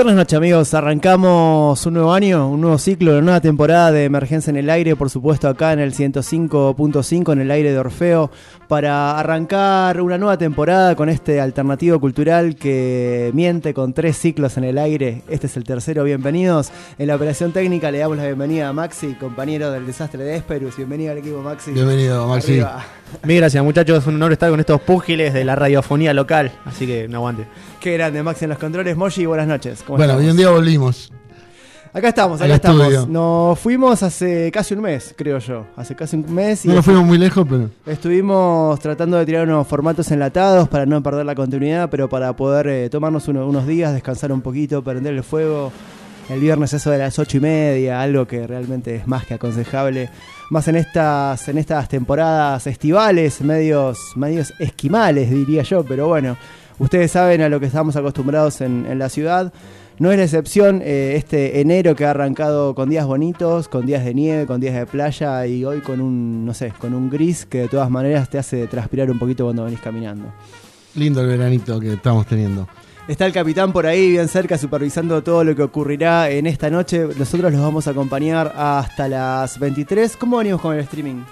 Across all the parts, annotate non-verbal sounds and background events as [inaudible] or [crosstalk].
Viernes noche amigos, arrancamos un nuevo año, un nuevo ciclo, una nueva temporada de Emergencia en el Aire, por supuesto acá en el 105.5 en el aire de Orfeo, para arrancar una nueva temporada con este alternativo cultural que miente con tres ciclos en el aire. Este es el tercero, bienvenidos. En la operación técnica le damos la bienvenida a Maxi, compañero del desastre de Esperus. Bienvenido al equipo Maxi. Bienvenido Maxi. Mil gracias muchachos, es un honor estar con estos púgiles de la radiofonía local, así que no aguante. Qué grande, Maxi en los controles. Moshi, buenas noches. bueno, hoy en día volvimos. Acá estamos, acá estamos. Nos fuimos hace casi un mes, creo yo. Hace casi un mes. Y no nos fuimos muy lejos, pero. Estuvimos tratando de tirar unos formatos enlatados para no perder la continuidad, pero para poder eh, tomarnos unos días, descansar un poquito, prender el fuego. El viernes, eso de las ocho y media, algo que realmente es más que aconsejable. Más en estas, en estas temporadas estivales, medios, medios esquimales, diría yo, pero bueno. Ustedes saben a lo que estamos acostumbrados en, la ciudad. No es la excepción eh, este enero que ha arrancado con días bonitos, con días de nieve, con días de playa y hoy con un, no sé, con un gris que de todas maneras te hace transpirar un poquito cuando venís caminando. Lindo el veranito que estamos teniendo. Está el capitán por ahí bien cerca supervisando todo lo que ocurrirá en esta noche. Nosotros los vamos a acompañar hasta las 23. ¿Cómo venimos con el streaming?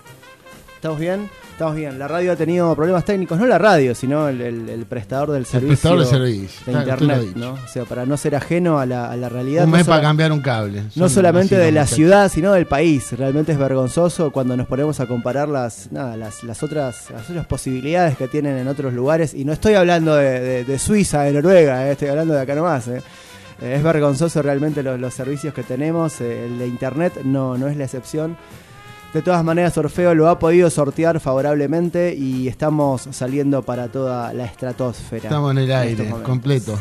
¿Estamos bien? Estamos bien. La radio ha tenido problemas técnicos, no la radio, sino el, prestador del servicio. El prestador de servicio. De internet, ¿no? O sea, para no ser ajeno a la, realidad. Un mes para cambiar un cable. no solamente de la ciudad, sino del país. Realmente es vergonzoso cuando nos ponemos a comparar las, nada, las, las, otras, las otras posibilidades que tienen en otros lugares. Y no estoy hablando de, Suiza, de Noruega, eh, estoy hablando de acá nomás. Eh. Eh, es vergonzoso realmente los, servicios que tenemos. el de internet no, no es la excepción. De todas maneras, Orfeo lo ha podido sortear favorablemente y estamos saliendo para toda la estratosfera. Estamos en el aire, completo.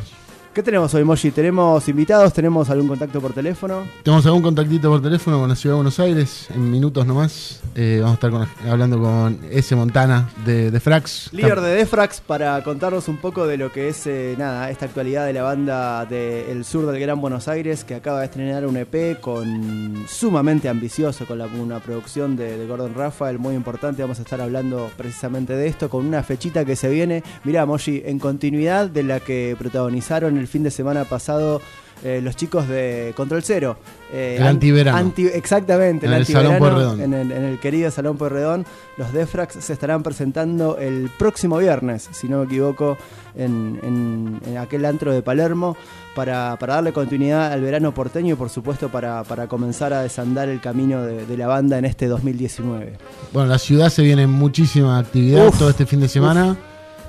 ¿Qué tenemos hoy, Moshi? ¿Tenemos invitados? ¿Tenemos algún contacto por teléfono? Tenemos algún contactito por teléfono con la Ciudad de Buenos Aires, en minutos nomás. Eh, vamos a estar hablando con S. Montana de Defrax. Líder de Defrax para contarnos un poco de lo que es eh, nada esta actualidad de la banda del sur del Gran Buenos Aires que acaba de estrenar un EP con sumamente ambicioso, con una producción de, Gordon Rafael muy importante. Vamos a estar hablando precisamente de esto con una fechita que se viene. Mirá, Moshi, en continuidad de la que protagonizaron el fin de semana pasado eh, los chicos de Control Cero. Eh, el antiverano. exactamente, en el, Salón Porredón. En el, querido Salón Porredón. Los Defrax se estarán presentando el próximo viernes, si no me equivoco, en, aquel antro de Palermo. Para, darle continuidad al verano porteño y por supuesto para, comenzar a desandar el camino de, la banda en este 2019. Bueno, la ciudad se viene muchísima actividad todo este fin de semana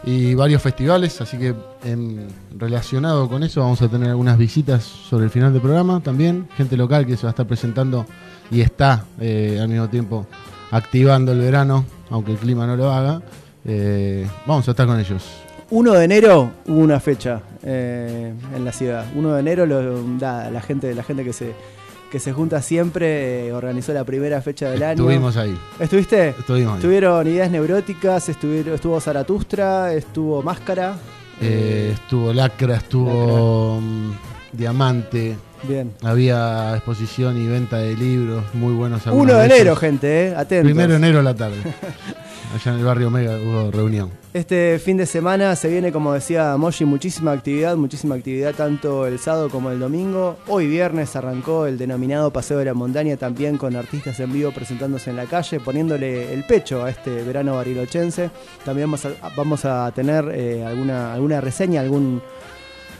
y varios festivales, así que relacionado con eso vamos a tener algunas visitas sobre el final del programa también, gente local que se va a estar presentando y está eh, al mismo tiempo activando el verano, aunque el clima no lo haga. Eh, vamos a estar con ellos. 1 de enero hubo una fecha eh, en la ciudad. 1 de enero lo, la, gente, la gente que se que se junta siempre, eh, organizó la primera fecha del año. Estuvimos ahí. ¿Estuviste? Estuvimos ahí. Estuvieron ideas neuróticas, estuvo Zaratustra, estuvo Máscara. Eh, estuvo Lacra, estuvo mm, Diamante. Bien. Había exposición y venta de libros muy buenos. 1 de enero, gente, eh, atentos. Primero de enero a la tarde. [laughs] Allá en el barrio Omega hubo reunión. Este fin de semana se viene, como decía Moshi, muchísima actividad, muchísima actividad tanto el sábado como el domingo. Hoy viernes arrancó el denominado Paseo de la Montaña también con artistas en vivo presentándose en la calle, poniéndole el pecho a este verano barilochense. También vamos a, tener eh, alguna, alguna reseña, algún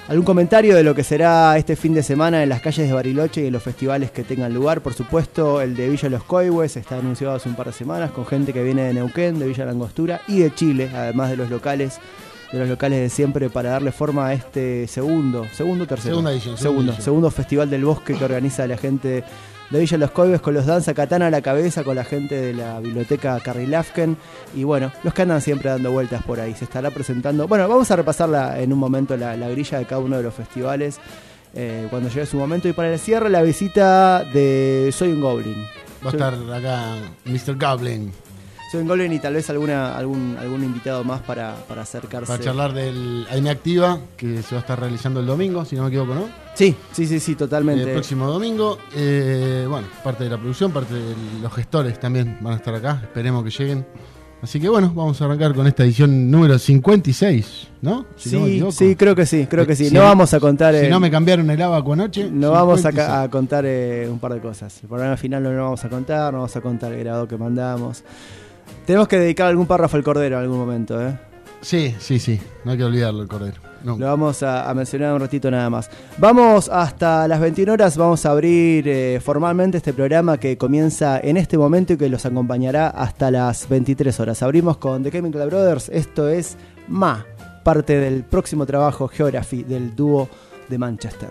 algún comentario de lo que será este fin de semana en las calles de Bariloche y en los festivales que tengan lugar. Por supuesto, el de Villa Los Coihues está anunciado hace un par de semanas con gente que viene de Neuquén, de Villa Langostura y de Chile, además de los locales de los locales de siempre para darle forma a este segundo, segundo tercero, segunda edición, segundo, segundo festival del bosque que organiza la gente de Villa Los Coibes con los Danza Katana a la cabeza, con la gente de la biblioteca Carrilafken y bueno, los que andan siempre dando vueltas por ahí. Se estará presentando. Bueno, vamos a repasarla en un momento la, grilla de cada uno de los festivales eh, cuando llegue su momento. Y para el cierre, la visita de Soy un Goblin. Va a estar acá Mr. Goblin. Soy Golden y tal vez alguna, algún, algún invitado más para, para acercarse. Para charlar del AIME Activa, que se va a estar realizando el domingo, si no me equivoco, ¿no? Sí, sí, sí, sí, totalmente. El próximo domingo, eh, bueno, parte de la producción, parte de los gestores también van a estar acá, esperemos que lleguen. Así que bueno, vamos a arrancar con esta edición número 56, ¿no? Si sí, sí, creo que sí, creo que sí. Eh, no vamos a contar... Si eh, no me cambiaron el abaco anoche. No vamos a, a contar eh, un par de cosas. El programa final no lo vamos a contar, no vamos a contar el grado que mandamos. Tenemos que dedicar algún párrafo al Cordero en algún momento, ¿eh? Sí, sí, sí. No hay que olvidarlo, el Cordero. Lo vamos a, mencionar un ratito nada más. Vamos hasta las 21 horas, vamos a abrir eh, formalmente este programa que comienza en este momento y que los acompañará hasta las 23 horas. Abrimos con The Chemical Brothers, esto es Ma, parte del próximo trabajo Geography del dúo de Manchester.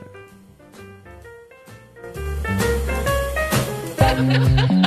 [laughs]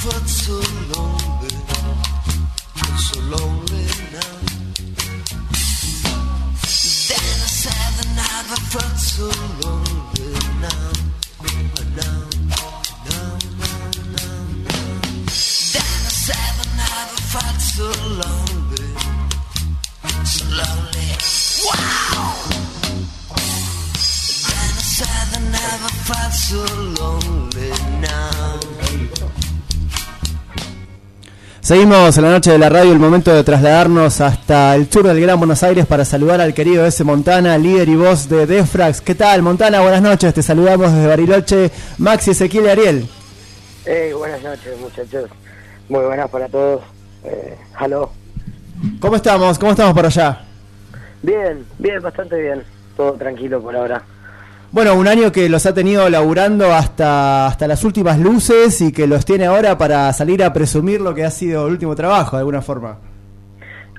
felt so lonely, felt so lonely now. Then I said the night I felt so lonely. Seguimos en la noche de la radio, el momento de trasladarnos hasta el sur del Gran Buenos Aires para saludar al querido S. Montana, líder y voz de Defrax. ¿Qué tal, Montana? Buenas noches, te saludamos desde Bariloche, Maxi, Ezequiel y Ariel. Hey, buenas noches, muchachos. Muy buenas para todos. Eh, hello. ¿Cómo estamos? ¿Cómo estamos por allá? Bien, bien, bastante bien. Todo tranquilo por ahora. Bueno, un año que los ha tenido laburando hasta, hasta las últimas luces y que los tiene ahora para salir a presumir lo que ha sido el último trabajo, de alguna forma.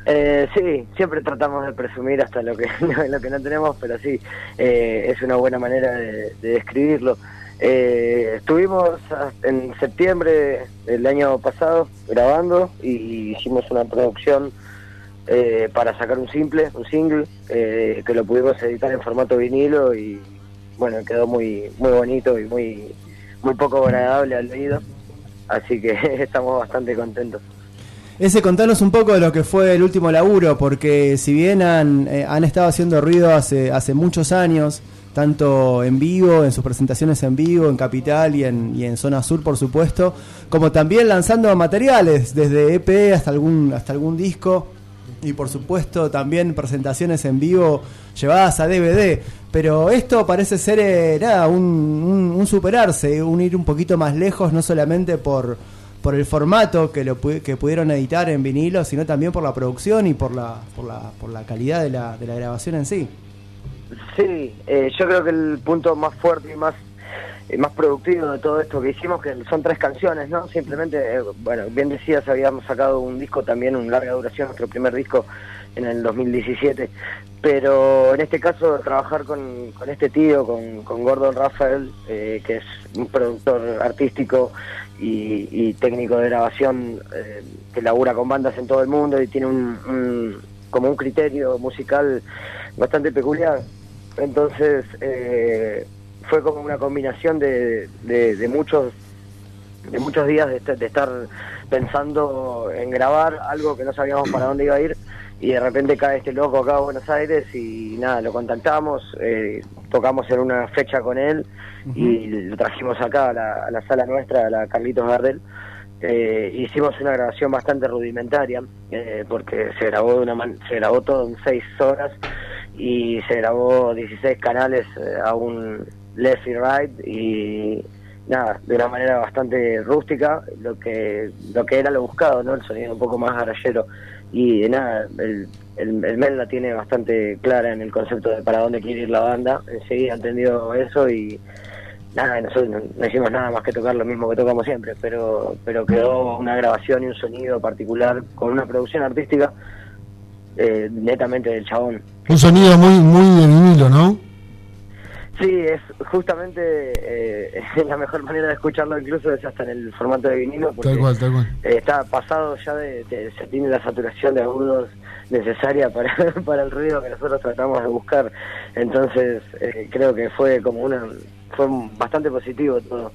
Eh, sí, siempre tratamos de presumir hasta lo que, [laughs] lo que no tenemos, pero sí, eh, es una buena manera de, de describirlo. Eh, estuvimos en septiembre del año pasado grabando y hicimos una producción eh, para sacar un simple, un single, eh, que lo pudimos editar en formato vinilo y bueno, quedó muy muy bonito y muy muy poco agradable al oído, así que [laughs] estamos bastante contentos. Ese, contanos un poco de lo que fue el último laburo, porque si bien han, eh, han estado haciendo ruido hace, hace muchos años, tanto en vivo, en sus presentaciones en vivo, en Capital y en, y en Zona Sur, por supuesto, como también lanzando materiales, desde EP hasta algún, hasta algún disco, y por supuesto también presentaciones en vivo llevadas a DVD. Pero esto parece ser eh, nada, un, un- un superarse, un ir un poquito más lejos, no solamente por, por el formato que, lo, que pudieron editar en vinilo, sino también por la producción y por la, por la, por la calidad de la, de la grabación en sí. Sí, eh, yo creo que el punto más fuerte y más más productivo de todo esto que hicimos, que son tres canciones, ¿no? Simplemente, eh, bueno, bien decías, habíamos sacado un disco también, un larga duración, nuestro primer disco en el 2017, pero en este caso trabajar con, con este tío, con, con Gordon Rafael, eh, que es un productor artístico y, técnico de grabación eh, que labura con bandas en todo el mundo y tiene un, un- como un criterio musical bastante peculiar. Entonces eh, fue como una combinación de, de, de muchos de muchos días de, est- de estar pensando en grabar algo que no sabíamos para dónde iba a ir y de repente cae este loco acá a Buenos Aires y nada, lo contactamos, eh, tocamos en una fecha con él y lo trajimos acá a la, a la sala nuestra, a la Carlitos Gardel. Eh, hicimos una grabación bastante rudimentaria eh, porque se grabó de una man- se grabó todo en seis horas y se grabó 16 canales eh, a un left y right y nada de una manera bastante rústica lo que lo que era lo buscado no el sonido un poco más garallero y nada el, el, el Mel la tiene bastante clara en el concepto de para dónde quiere ir la banda enseguida entendió eso y nada, nosotros no, hicimos nada más que tocar lo mismo que tocamos siempre, pero pero quedó una grabación y un sonido particular con una producción artística eh, netamente del chabón. Un sonido muy, muy de ¿no? Sí, es justamente eh, [laughs] la mejor manera de escucharlo, incluso es hasta en el formato de vinilo, porque Tal cual, tal cual. eh, está pasado ya de, de- se tiene la saturación de agudos necesaria para, [laughs] para el ruido que nosotros tratamos de buscar. Entonces eh, creo que fue como una fue bastante positivo todo.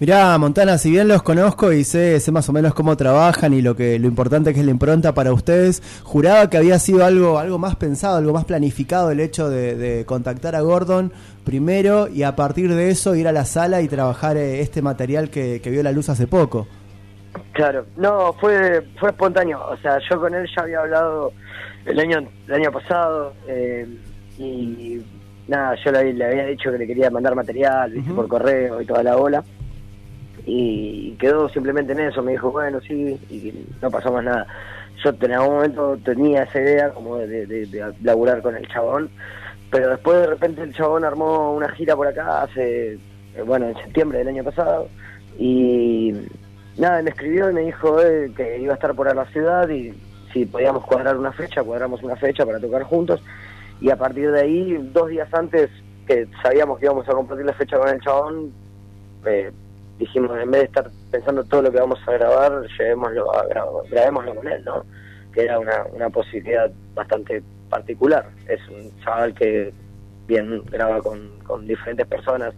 Mirá, Montana, si bien los conozco y sé, sé más o menos cómo trabajan y lo que lo importante que es la impronta para ustedes, juraba que había sido algo, algo más pensado, algo más planificado el hecho de, de contactar a Gordon primero y a partir de eso ir a la sala y trabajar eh, este material que, que vio la luz hace poco. Claro, no, fue fue espontáneo. O sea, yo con él ya había hablado el año el año pasado eh, y nada, yo le, le había dicho que le quería mandar material por correo y toda la bola. Y quedó simplemente en eso. Me dijo, bueno, sí, y no pasó más nada. Yo en algún momento tenía esa idea como de, laburar con el chabón, pero después de repente el chabón armó una gira por acá hace, eh, bueno, en septiembre del año pasado. Y nada, me escribió y me dijo eh, que iba a estar por la ciudad y si podíamos cuadrar una fecha, cuadramos una fecha para tocar juntos. Y a partir de ahí, dos días antes que sabíamos que íbamos a compartir la fecha con el chabón, eh, dijimos, en vez de estar pensando todo lo que vamos a grabar, llevémoslo a gra- grabémoslo con él, ¿no? Que era una, una posibilidad bastante particular. Es un chaval que bien graba con, con diferentes personas,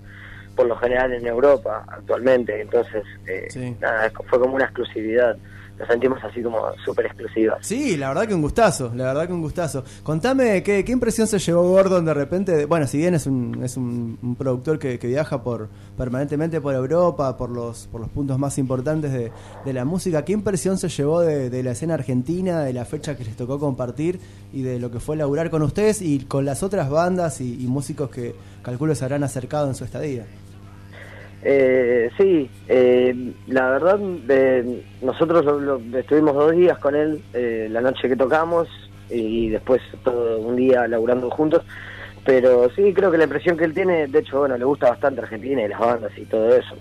por lo general en Europa actualmente, entonces eh, Sí. nada, fue como una exclusividad nos sentimos así como súper exclusivas. Sí, la verdad que un gustazo, la verdad que un gustazo. Contame, ¿qué, impresión se llevó Gordon de repente? bueno, si bien es un, es un, productor que, viaja por permanentemente por Europa, por los, por los puntos más importantes de, de la música, ¿qué impresión se llevó de, de la escena argentina, de la fecha que les tocó compartir y de lo que fue laburar con ustedes y con las otras bandas y, y músicos que calculo se habrán acercado en su estadía? Eh, sí, eh, la verdad, eh, nosotros lo- lo- estuvimos dos días con él, eh, la noche que tocamos y después todo un día laburando juntos. Pero sí, creo que la impresión que él tiene, de hecho, bueno, le gusta bastante Argentina y las bandas y todo eso.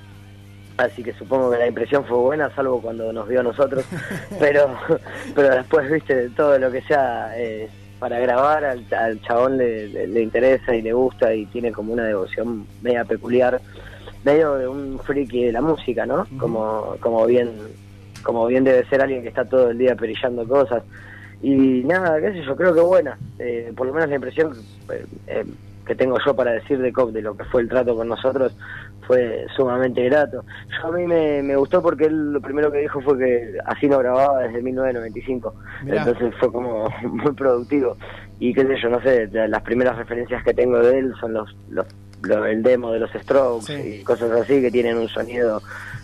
Así que supongo que la impresión fue buena, salvo cuando nos vio a nosotros. [laughs] pero, pero después, viste, todo lo que sea eh, para grabar al, al chabón le, le- le interesa y le gusta y tiene como una devoción media peculiar, medio de un friki de la música, ¿no? Como, como bien, como bien debe ser alguien que está todo el día perillando cosas. Y nada, qué sé yo, creo que buena. Eh, por lo menos la impresión eh, eh, que tengo yo para decir de Cop, de lo que fue el trato con nosotros, fue sumamente grato. Yo a mí me, me gustó porque él lo primero que dijo fue que así no grababa desde 1995. Mirá. Entonces fue como [laughs] muy productivo. Y qué sé yo, no sé, las primeras referencias que tengo de él son los, los, lo- el demo de los Strokes Sí. y cosas así que tienen un sonido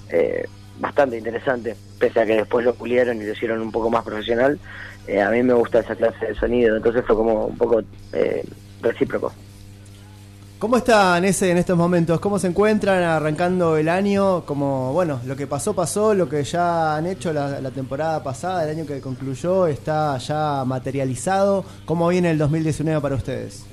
eh, bastante interesante, pese a que después lo pulieron y lo hicieron un poco más profesional. eh, a mí me gusta esa clase de sonido, entonces fue como un poco eh, recíproco. ¿Cómo están ese en estos momentos? ¿Cómo se encuentran arrancando el año? Como, bueno, lo que pasó, pasó, lo que ya han hecho la, la temporada pasada, el año que concluyó, está ya materializado. ¿Cómo viene el 2019 para ustedes?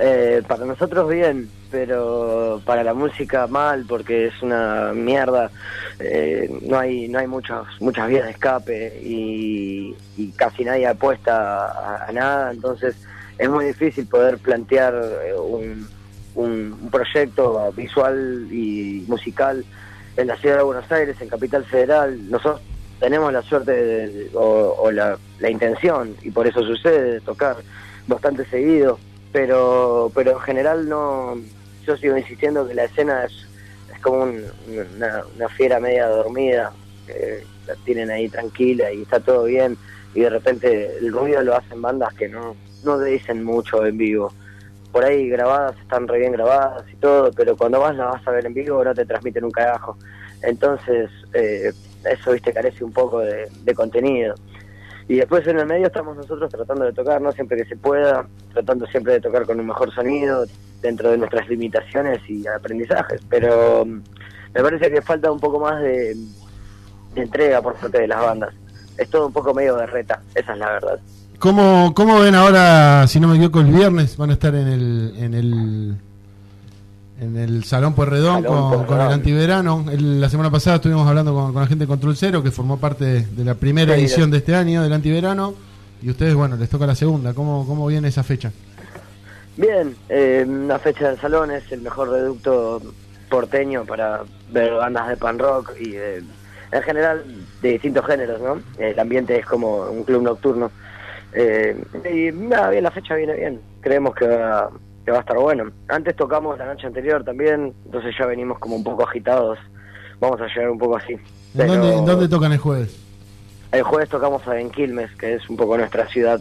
Eh, para nosotros bien, pero para la música mal porque es una mierda. Eh, no hay no hay muchas muchas vías de escape y, y casi nadie apuesta a, nada, entonces es muy difícil poder plantear eh, un, un, un proyecto visual y musical en la ciudad de Buenos Aires, en Capital Federal. Nosotros tenemos la suerte de- o, o la, la intención, y por eso sucede, de tocar bastante seguido, pero, pero en general no, yo sigo insistiendo que la escena es, es como un- una, una fiera media dormida, que la tienen ahí tranquila y está todo bien, y de repente el ruido lo hacen bandas que no, no dicen mucho en vivo. Por ahí grabadas están re bien grabadas y todo, pero cuando vas la vas a ver en vivo no te transmiten un carajo. Entonces, eh, eso, viste, carece un poco de contenido. Y después en el medio estamos nosotros tratando de tocar, ¿no? Siempre que se pueda, tratando siempre de tocar con un mejor sonido, dentro de nuestras limitaciones y aprendizajes. Pero mm, me parece que falta un poco más de, de entrega por parte de las bandas. Es todo un poco medio de reta, esa es la verdad. ¿Cómo, ¿Cómo ven ahora, si no me equivoco, el viernes van a estar en el en el en el Salón Pueyrredón Salón con, con el antiverano? El- la semana pasada estuvimos hablando con, con la gente de Control Cero, que formó parte de, de la primera Sí, edición de este año del antiverano, y ustedes, bueno, les toca la segunda. ¿Cómo, cómo viene esa fecha? Bien, eh, una fecha del salón es el mejor reducto porteño para ver bandas de pan rock y de- en general de distintos géneros, ¿no? El ambiente es como un club nocturno. Eh, y nada, bien, la fecha viene bien. Creemos que va, que va a estar bueno. Antes tocamos la noche anterior también, entonces ya venimos como un poco agitados. Vamos a llegar un poco así. ¿En Pero dónde, en dónde tocan el jueves? El jueves tocamos en Quilmes, que es un poco nuestra ciudad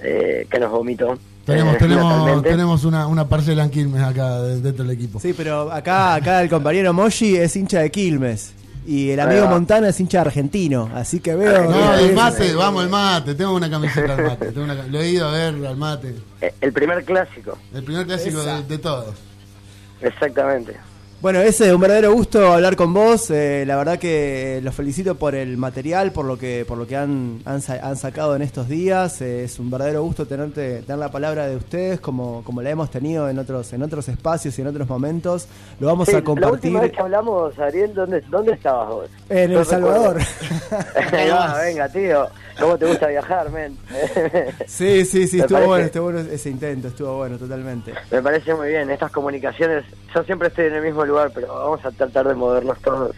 eh, que nos vomitó. Tenemos, eh, tenemos, tenemos una, una parcela en Quilmes acá de- dentro del equipo. Sí, pero acá, acá el compañero Moshi es hincha de Quilmes. Y el amigo. Montana es hincha argentino. Así que veo. No, que- el mate, vamos el mate, tengo una camiseta al mate, tengo una lo he ido a ver al mate, Eh, El primer clásico, el primer clásico de, de todos. exactamente. Bueno, ese un verdadero gusto hablar con vos. eh, la verdad que los felicito por el material, por lo que por lo que han, han, sa- han sacado en estos días. eh, es un verdadero gusto tenerte tener la palabra de ustedes como como la hemos tenido en otros en otros espacios y en otros momentos. Lo vamos Sí, a la compartir última vez que hablamos, Ariel, ¿dónde, dónde estabas vos? en El Salvador. [laughs] [laughs] va, venga, tío. ¿Cómo te gusta viajar, men? [laughs] sí, sí, sí, Me estuvo parece- bueno, estuvo bueno ese intento, estuvo bueno totalmente. Me parece muy bien. Estas comunicaciones, yo siempre estoy en el mismo lugar, pero vamos a tratar de movernos todos.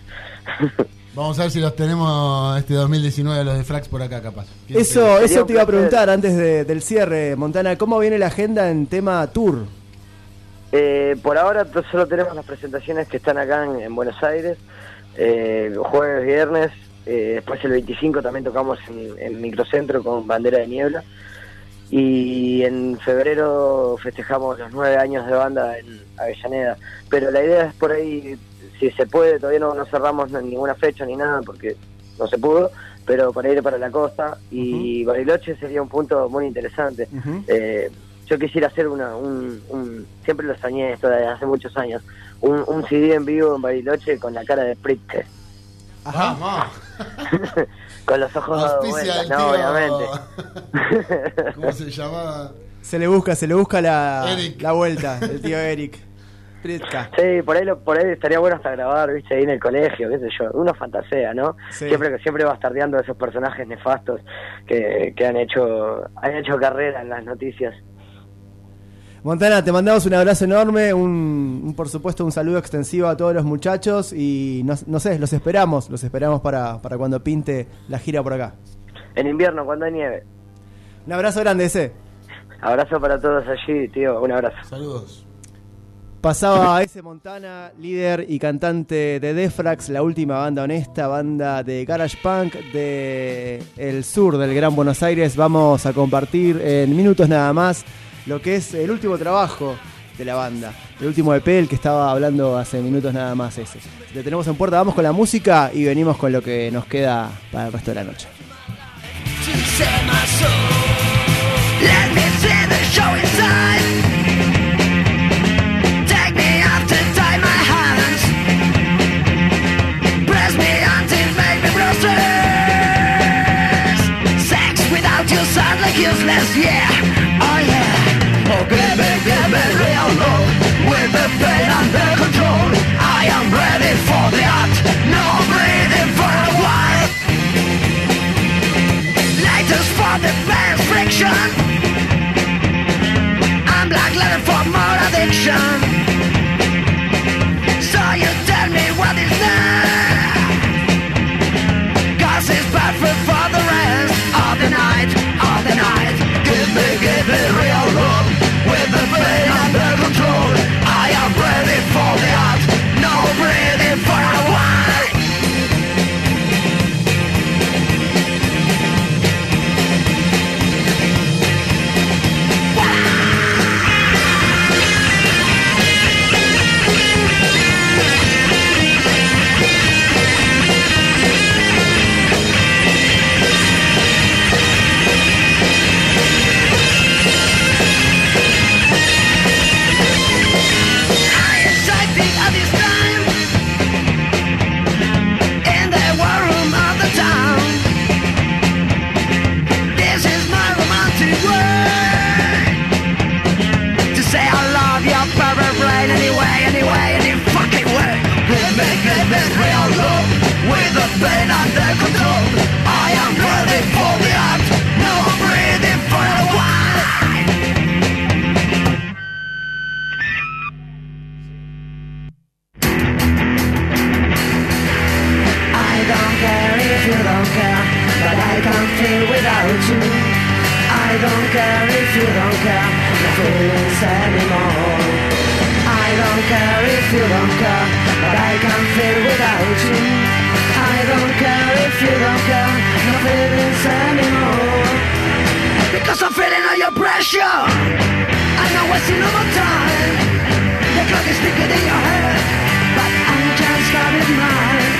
[laughs] Vamos a ver si los tenemos este 2019 los de Frax por acá capaz. ¿Quién Eso, sabe? eso te iba a preguntar antes de- del cierre, Montana. ¿Cómo viene la agenda en tema tour? Eh, por ahora solo tenemos las presentaciones que están acá en, en Buenos Aires, eh, jueves, viernes, eh, después el 25 también tocamos en, en Microcentro con Bandera de Niebla. Y en febrero festejamos los nueve años de banda en Avellaneda. Pero la idea es por ahí, si se puede, todavía no, no cerramos ninguna fecha ni nada porque no se pudo, pero para ir para la costa. Y Bariloche sería un punto muy interesante. Eh, yo quisiera hacer una, un, un- siempre lo soñé esto desde hace muchos años, un, un CD en vivo en Bariloche con la cara de Pritzker, Ajá. Con los ojos Auspicia no, tío- obviamente. [laughs] ¿Cómo se llamaba? Se le busca, se le busca la, Eric. la vuelta, el tío Eric. Sí, por ahí, lo- por ahí estaría bueno hasta grabar, viste, ahí en el colegio, qué sé yo, uno fantasea, ¿no? Sí. Siempre siempre bastardeando a esos personajes nefastos que, que han hecho han hecho carrera en las noticias. Montana, te mandamos un abrazo enorme, un, un, por supuesto un saludo extensivo a todos los muchachos y no, no sé, los esperamos, los esperamos para, para cuando pinte la gira por acá. En invierno, cuando hay nieve. Un abrazo grande ese. Abrazo para todos allí, tío, un abrazo. Saludos. Pasaba ese Montana, líder y cantante de Defrax, la última banda honesta, banda de garage punk de el sur del Gran Buenos Aires. Vamos a compartir en minutos nada más lo que es el último trabajo de la banda, el último EP, el que estaba hablando hace minutos nada más ese. Te tenemos en puerta, vamos con la música y venimos con lo que nos queda para el resto de la noche. useless, yeah. Give me real love. With the pain under control. I am ready for the art. No breathing for a while. Lighters for the best friction. I'm black leather for more addiction. So you can't without you. I don't care if you don't care, no feelings anymore. I don't care if you don't care, but I can't feel without you. I don't care if you don't care, no feelings anymore. Because I'm feeling all your pressure. I'm not wasting no more time. The clock is ticking in your head, but I'm just it mine.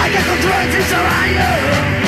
I can't control it it's around you.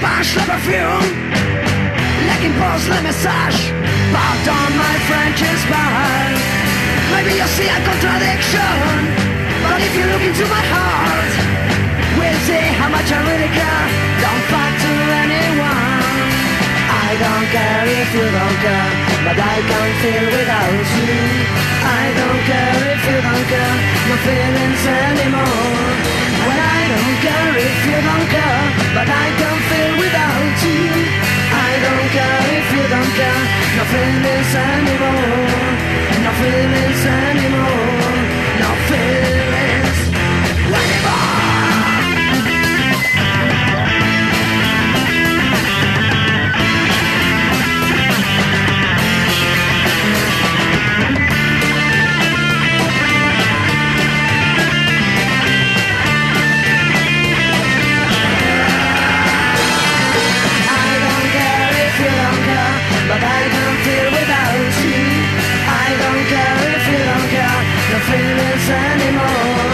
punch, le perfume Like impulse, le message Pardon, my French is bad. Maybe you see a contradiction But if you look into my heart We'll see how much I really care. Don't fuck to anyone. I don't care if you don't care But I can't feel without you. I don't care if you don't care My feelings anymore care if you don't care, but I can't feel without you. I don't care if you don't care, no feelings anymore, no feelings anymore, no feelings anymore. feelings anymore.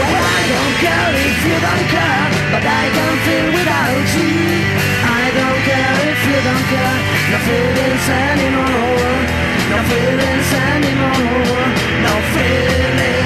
Well, I don't care if you don't care But I can feel without you. I don't care if you don't care No feelings anymore. No feelings anymore. No feelings.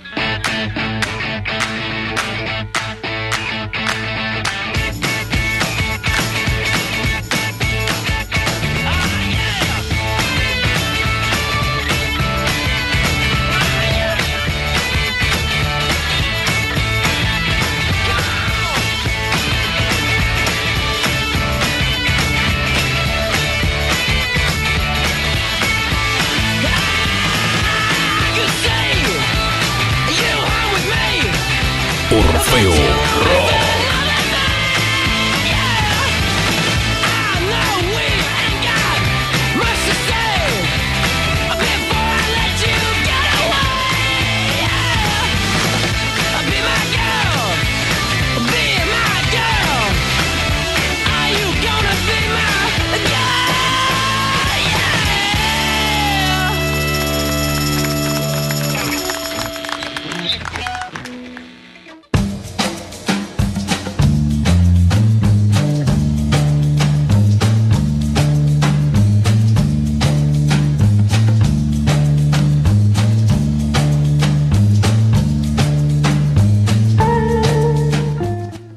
Me.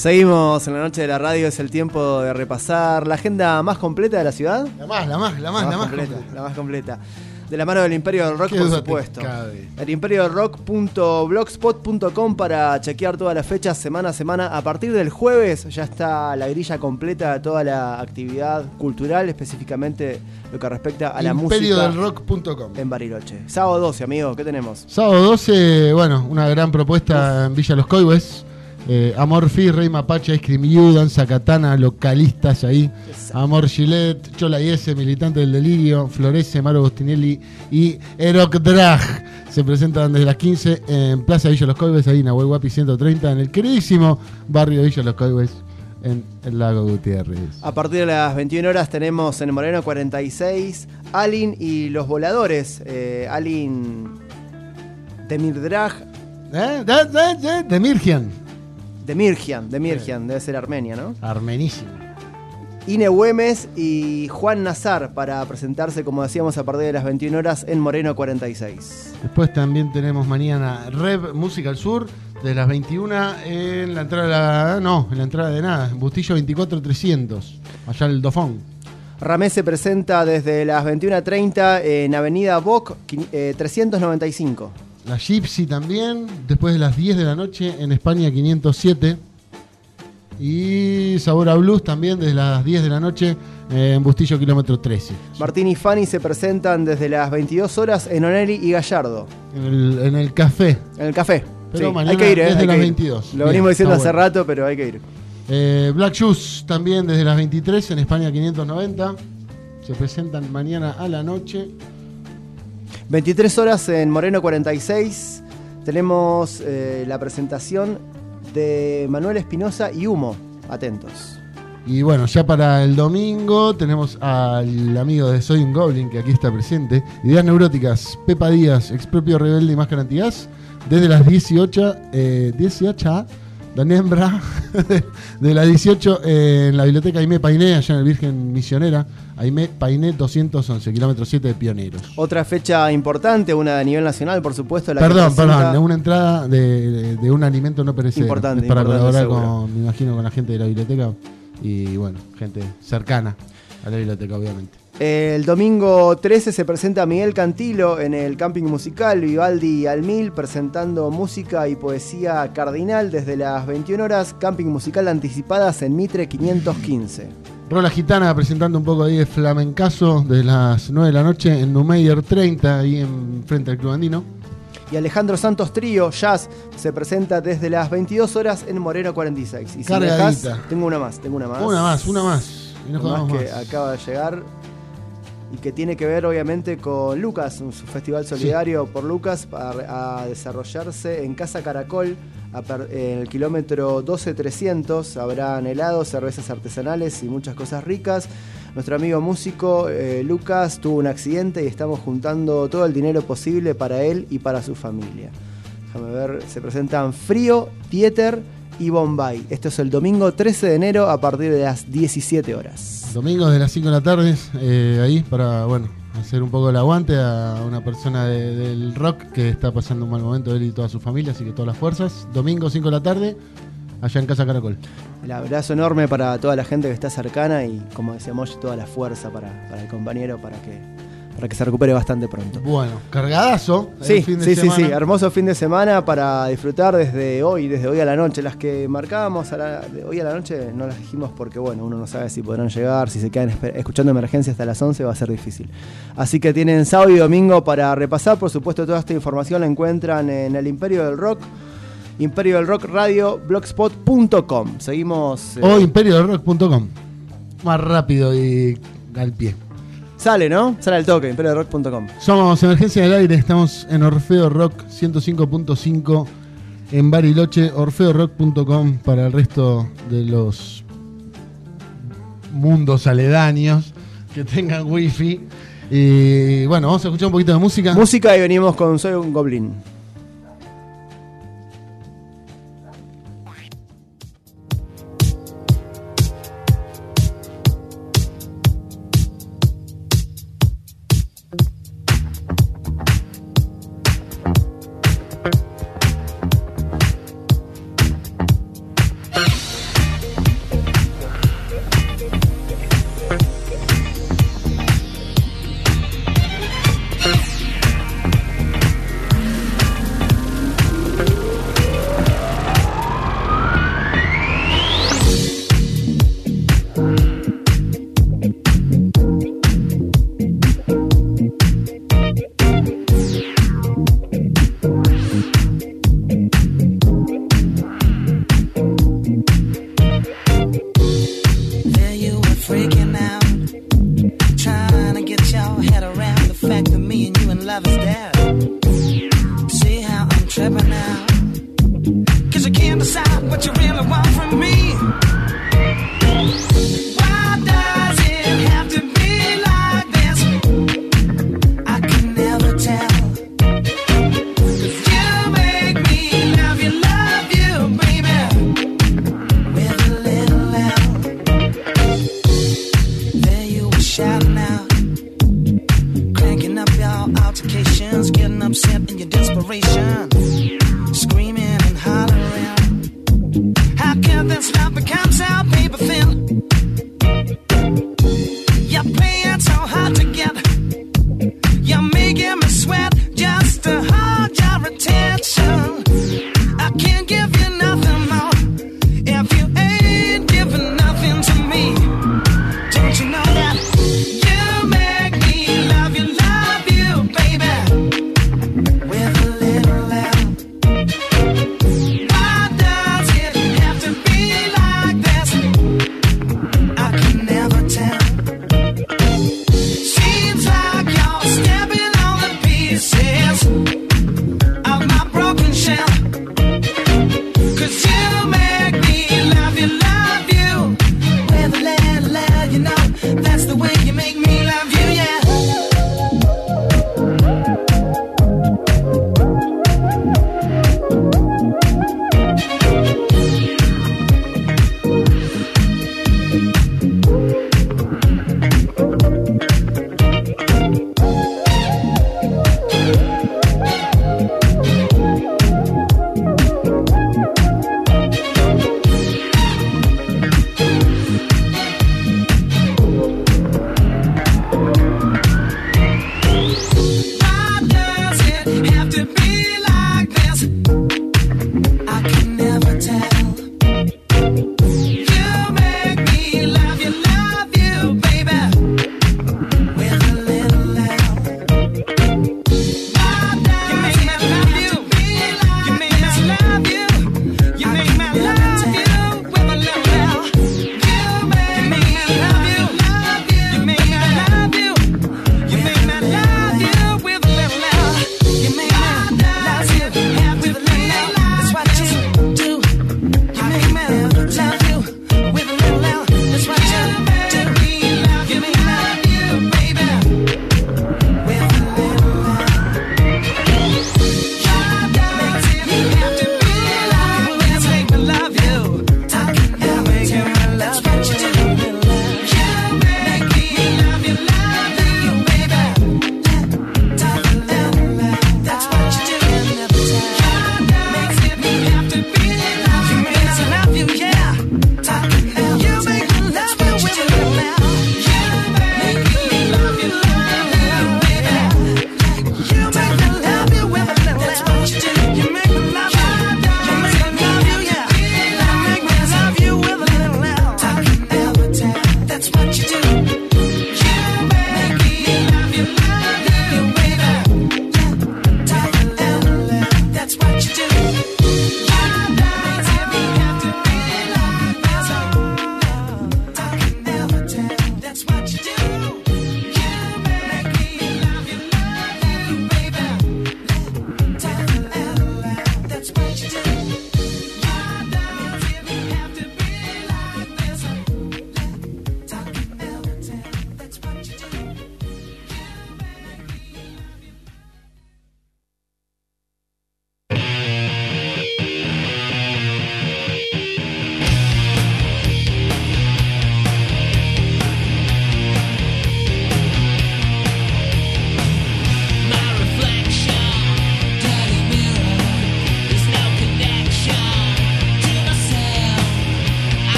Seguimos en la noche de la radio, es el tiempo de repasar la agenda más completa de la ciudad. La más, la más, la más, la más completa, completa. la más completa. De la mano del Imperio del Rock, por supuesto. El imperio del rock.blogspot.com para chequear todas las fechas semana a semana. A partir del jueves ya está la grilla completa de toda la actividad cultural, específicamente lo que respecta a la música Imperiodelrock.com. en Bariloche. Sábado 12, amigo, ¿qué tenemos? Sábado 12, bueno, una gran propuesta en Villa Los Coihues. Eh, Amor Fi, Rey Mapache, Ice Cream U, Danza Katana, localistas ahí. Amor Gillette, Chola Iese, Militante del Delirio, Florece, Maro Agostinelli y Eroc Drag. Se presentan desde las 15 en Plaza Villa Los Coihues, ahí en Nahuel Guapi 130, en el queridísimo barrio Villa Los Coihues, en el Lago Gutiérrez. A partir de las 21 horas tenemos en Moreno 46 Alin y los voladores. Eh, Alin Demirdrag, ¿Eh? De, de, de, de Mirgian. Demirgian, Demirgian, debe ser Armenia, ¿no? Armenísimo. Ine Güemes y Juan Nazar para presentarse, como decíamos, a partir de las 21 horas en Moreno 46. Después también tenemos mañana Rev Música al Sur, de las 21 en la entrada de la. No, en la entrada de nada, en Bustillo 24300, allá el Dofón. Ramé se presenta desde las 21.30 en Avenida Boc eh, 395. La Gypsy también, después de las 10 de la noche en España 507. Y Sabor a Blues también desde las 10 de la noche en Bustillo kilómetro 13. Martín y Fanny se presentan desde las 22 horas en Onelli y Gallardo, En el, en el café. en el café. Pero Sí, mañana hay que ir, ¿eh? desde hay las que ir. 22. Lo venimos diciendo hace bueno. rato, pero hay que ir. Eh, Black Shoes también desde las 23 en España 590. Se presentan mañana a la noche. 23 horas en Moreno 46. Tenemos eh, la presentación de Manuel Espinosa y Humo. Atentos. Y bueno, ya para el domingo tenemos al amigo de Soy un Goblin, que aquí está presente. Ideas Neuróticas, Pepa Díaz, Expropio Rebelde y Máscara Antigás. Desde las 18, eh, 18 [laughs] de Nembra, de las 18 eh, en la biblioteca Aimé Painé, allá en el Virgen Misionera. Aimé Painé 211, kilómetro 7 de Pioneros. Otra fecha importante, una a nivel nacional, por supuesto. La Perdón, perdón, una entrada de, de- de un alimento no perecedero. Importante, Es para colaborar con, me imagino, con la gente de la biblioteca y bueno, gente cercana a la biblioteca, obviamente. El domingo 13 se presenta Miguel Cantilo en el camping musical Vivaldi al Mil presentando música y poesía cardinal desde las 21 horas, camping musical anticipadas en Mitre 515. Rola Gitana presentando un poco ahí de flamencazo de las 9 de la noche en Numeyer 30, ahí en frente al Club Andino. Y Alejandro Santos Trío, Jazz, se presenta desde las 22 horas en Moreno 46. Y si Cargadita. dejás, tengo una más, tengo una más. Una más, una más. Y nos Una más que más. acaba de llegar y que tiene que ver obviamente con Lucas, un festival solidario por Lucas a, a desarrollarse en Casa Caracol a per- en el kilómetro 12300. Habrán helados, cervezas artesanales y muchas cosas ricas. Nuestro amigo músico eh, Lucas tuvo un accidente y estamos juntando todo el dinero posible para él y para su familia. Déjame ver, se presentan Frío, Dieter y Bombay. Esto es el domingo 13 de enero a partir de las 17 horas. Domingos de las 5 de la tarde, eh, ahí para, bueno, hacer un poco el aguante a una persona de- del rock que está pasando un mal momento, él y toda su familia, así que todas las fuerzas. Domingo 5 de la tarde, allá en Casa Caracol. El abrazo enorme para toda la gente que está cercana y, como decíamos, toda la fuerza para, para el compañero para que, para que se recupere bastante pronto. Bueno, cargadazo. el Sí, fin de sí, sí, semana. sí, hermoso fin de semana para disfrutar desde hoy, desde hoy a la noche. Las que marcábamos a la- de hoy a la noche no las dijimos porque, bueno, uno no sabe si podrán llegar, si se quedan escuchando emergencia hasta las 11 va a ser difícil. Así que tienen sábado y domingo para repasar. Por supuesto, toda esta información la encuentran en el Imperio del Rock, Imperio del Rock Radio, blogspot.com. Seguimos. eh, O imperiodrock.com. Más rápido y al pie. Sale, ¿no? Sale al toque, imperiodrock.com. Somos Emergencia del Aire, estamos en Orfeo Rock 105.5 en Bariloche, orfeorock.com para el resto de los mundos aledaños que tengan wifi. Y bueno, vamos a escuchar un poquito de música. Música y venimos con Soy un Goblin.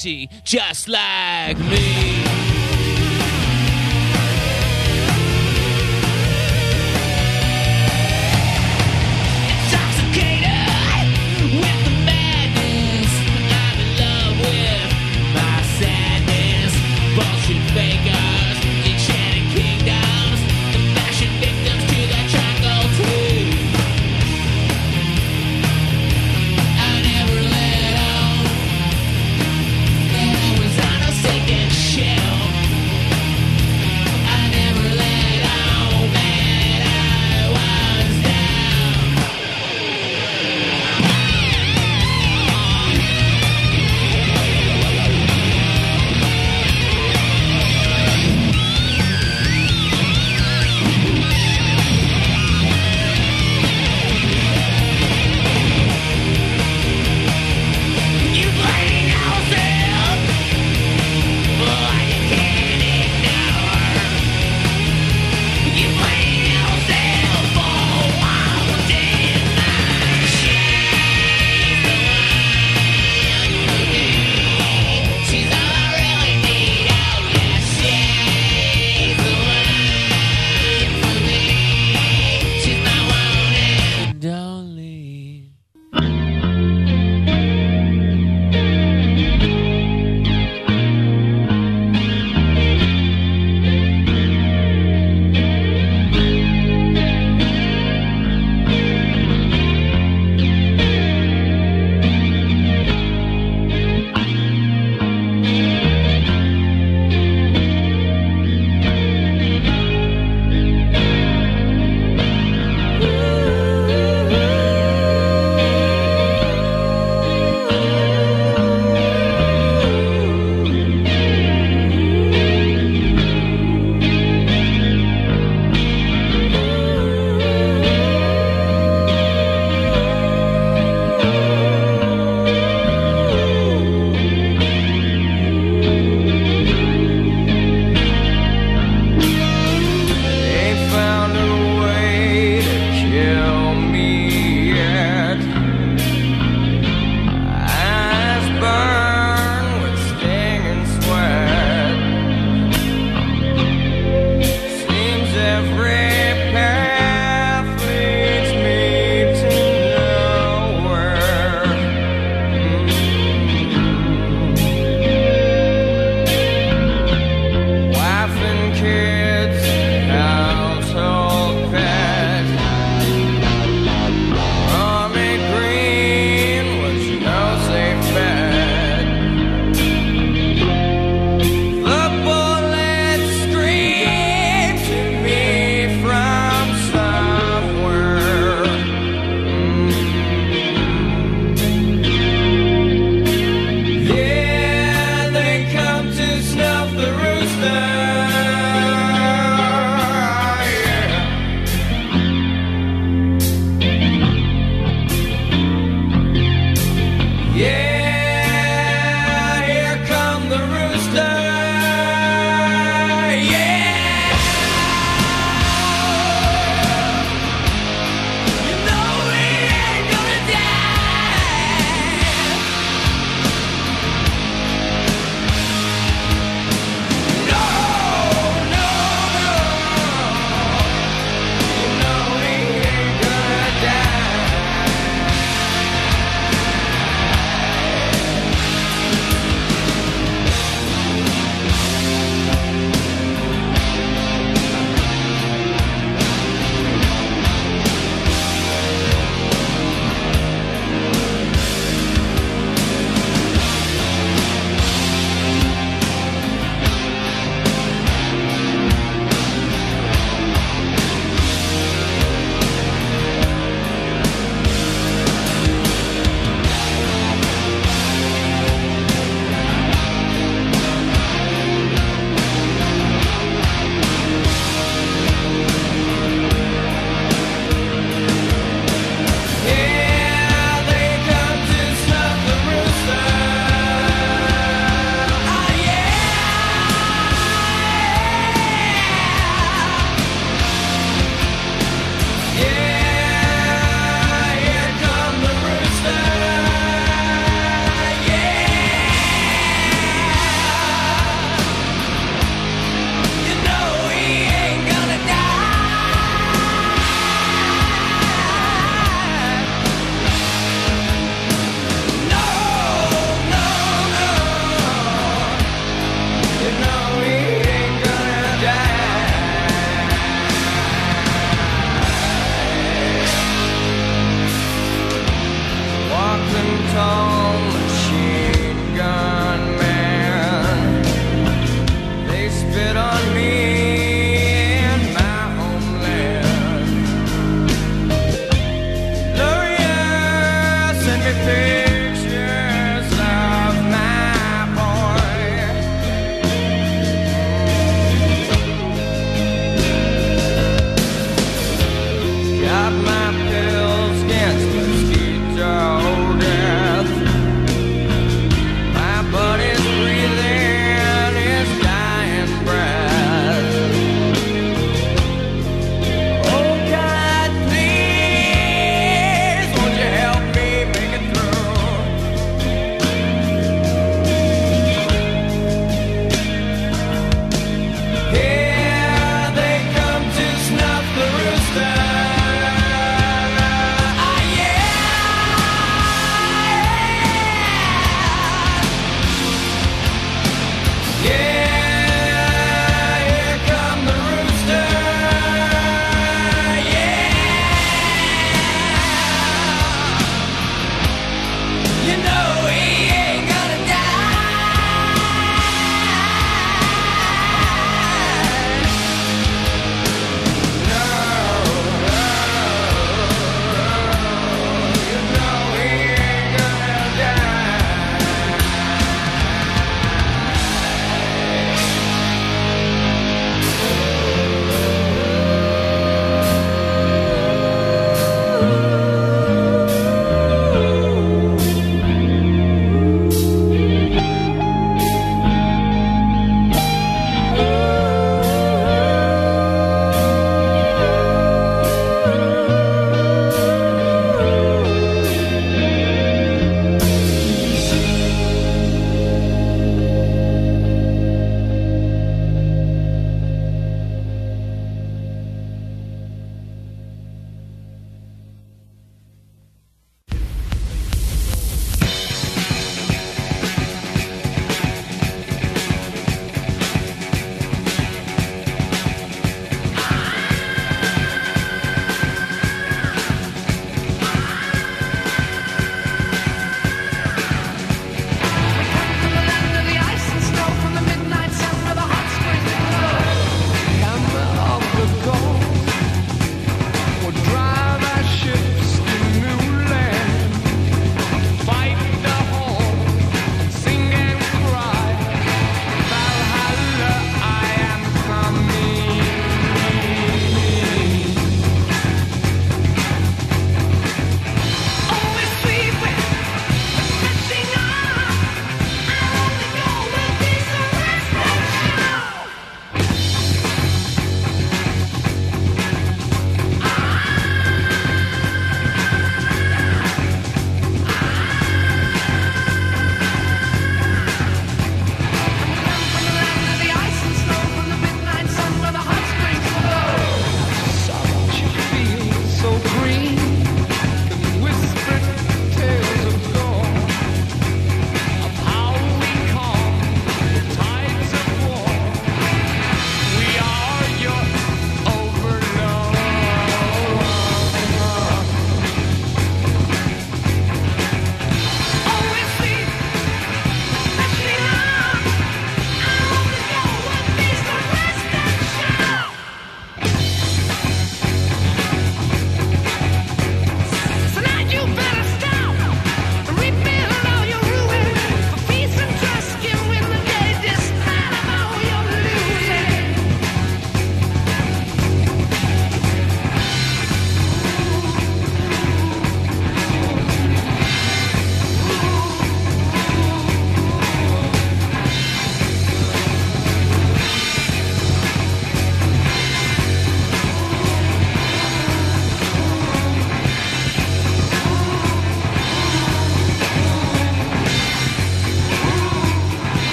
Empty, just like me.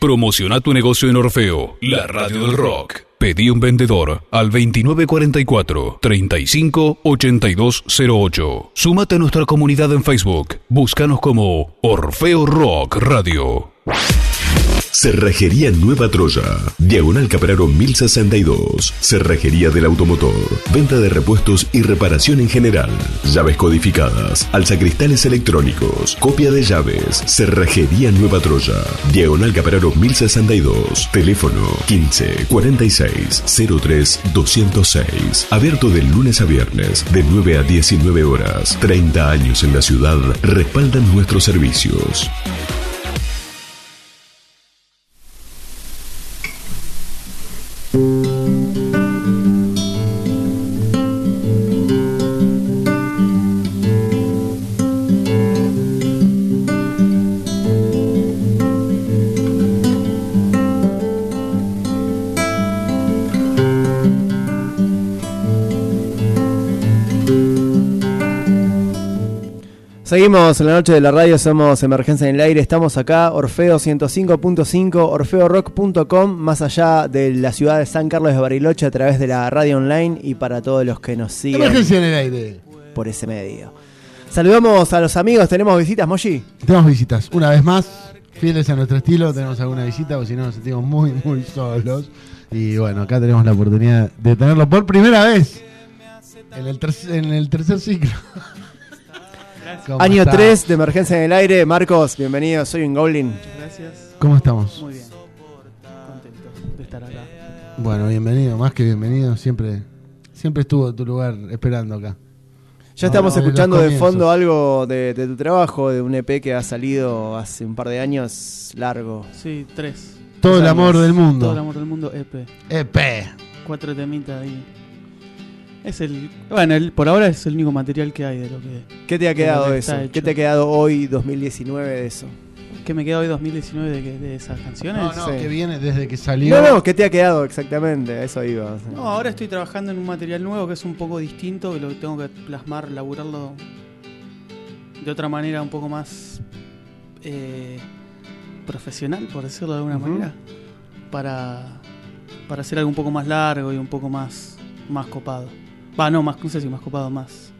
Promociona tu negocio en Orfeo, la radio del rock. Pedí un vendedor al 2944 35 8208. Súmate a nuestra comunidad en Facebook. Búscanos como Orfeo Rock Radio. Cerrajería Nueva Troya. Diagonal Capraro 1062. Cerrajería del automotor. Venta de repuestos y reparación en general. Llaves codificadas. Alzacristales electrónicos. Copia de llaves. Cerrajería Nueva Troya. Diagonal Capraro 1062. Teléfono 15 46 03 206. Abierto de lunes a viernes de 9 a 19 horas. 30 años en la ciudad respaldan nuestros servicios. Thank you. Seguimos en la noche de la radio, somos Emergencia en el Aire, estamos acá, Orfeo 105.5, orfeorock.com, más allá de la ciudad de San Carlos de Bariloche a través de la radio online y para todos los que nos siguen Emergencia en el aire. por ese medio. Saludamos a los amigos, tenemos visitas, Moshi. Tenemos visitas. Una vez más, fieles a nuestro estilo, tenemos alguna visita, o si no nos sentimos muy, muy solos. Y bueno, acá tenemos la oportunidad de tenerlo por primera vez en el, ter- en el tercer ciclo. ¿Cómo Año está? 3 de Emergencia en el Aire, Marcos, bienvenido, soy un Goblin. Gracias. ¿Cómo estamos? Muy bien. Contento de estar acá. Bueno, bienvenido, más que bienvenido. Siempre, siempre estuvo tu lugar esperando acá. Ya estamos escuchando de fondo algo de, de tu trabajo, de un EP que ha salido hace un par de años, largo. Sí, tres. Todo Tres el amor del mundo. Todo el amor del mundo, EP. EP. Cuatro temitas ahí. Es el. Bueno, el, por ahora es el único material que hay de lo que. ¿Qué te ha quedado de eso? hecho. ¿Qué te ha quedado hoy, 2019, de eso? ¿Qué me queda hoy 2019 de, que- de esas canciones? No, no, Sí. que viene desde que salió. No, no, ¿qué te ha quedado exactamente? A Eso iba. No, ahora estoy trabajando en un material nuevo que es un poco distinto, que lo tengo que plasmar, laburarlo de otra manera, un poco más eh, profesional, por decirlo de alguna manera, para, para hacer algo un poco más largo y un poco más, más copado. Va, no, más, no sé si más copado, más.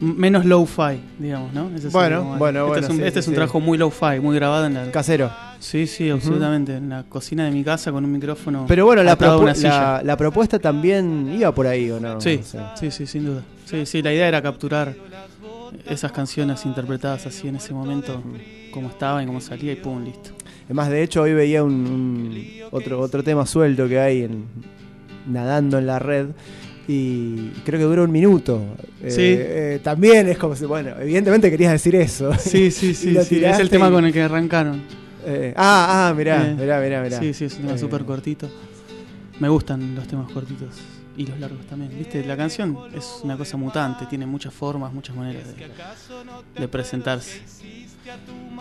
Menos low-fi, digamos, ¿no? Ese Bueno, bueno, este bueno, Es un, sí, este sí, es un sí. trabajo muy low-fi, muy grabado en la. Casero. Sí, sí, absolutamente. En la cocina de mi casa con un micrófono. Pero bueno, la, propu- la, la propuesta también iba por ahí, ¿o no? Sí, O sea, sí, sí, sin duda. Sí, sí, la idea era capturar esas canciones interpretadas así en ese momento, como estaban y como salía y pum, listo. Es más, de hecho, hoy veía un, un- otro, otro tema suelto que hay en, nadando en la red y creo que dura un minuto. Eh, Sí. eh, también es como si, bueno, evidentemente querías decir eso. Sí, sí, [laughs] sí, sí, es el tema y- con el que arrancaron. Eh, ah, ah, mirá, Eh, mirá, mirá, mirá. Sí, sí, es un tema Eh, súper cortito. Me gustan los temas cortitos y los largos también. Viste, la canción es una cosa mutante, tiene muchas formas, muchas maneras de, de presentarse.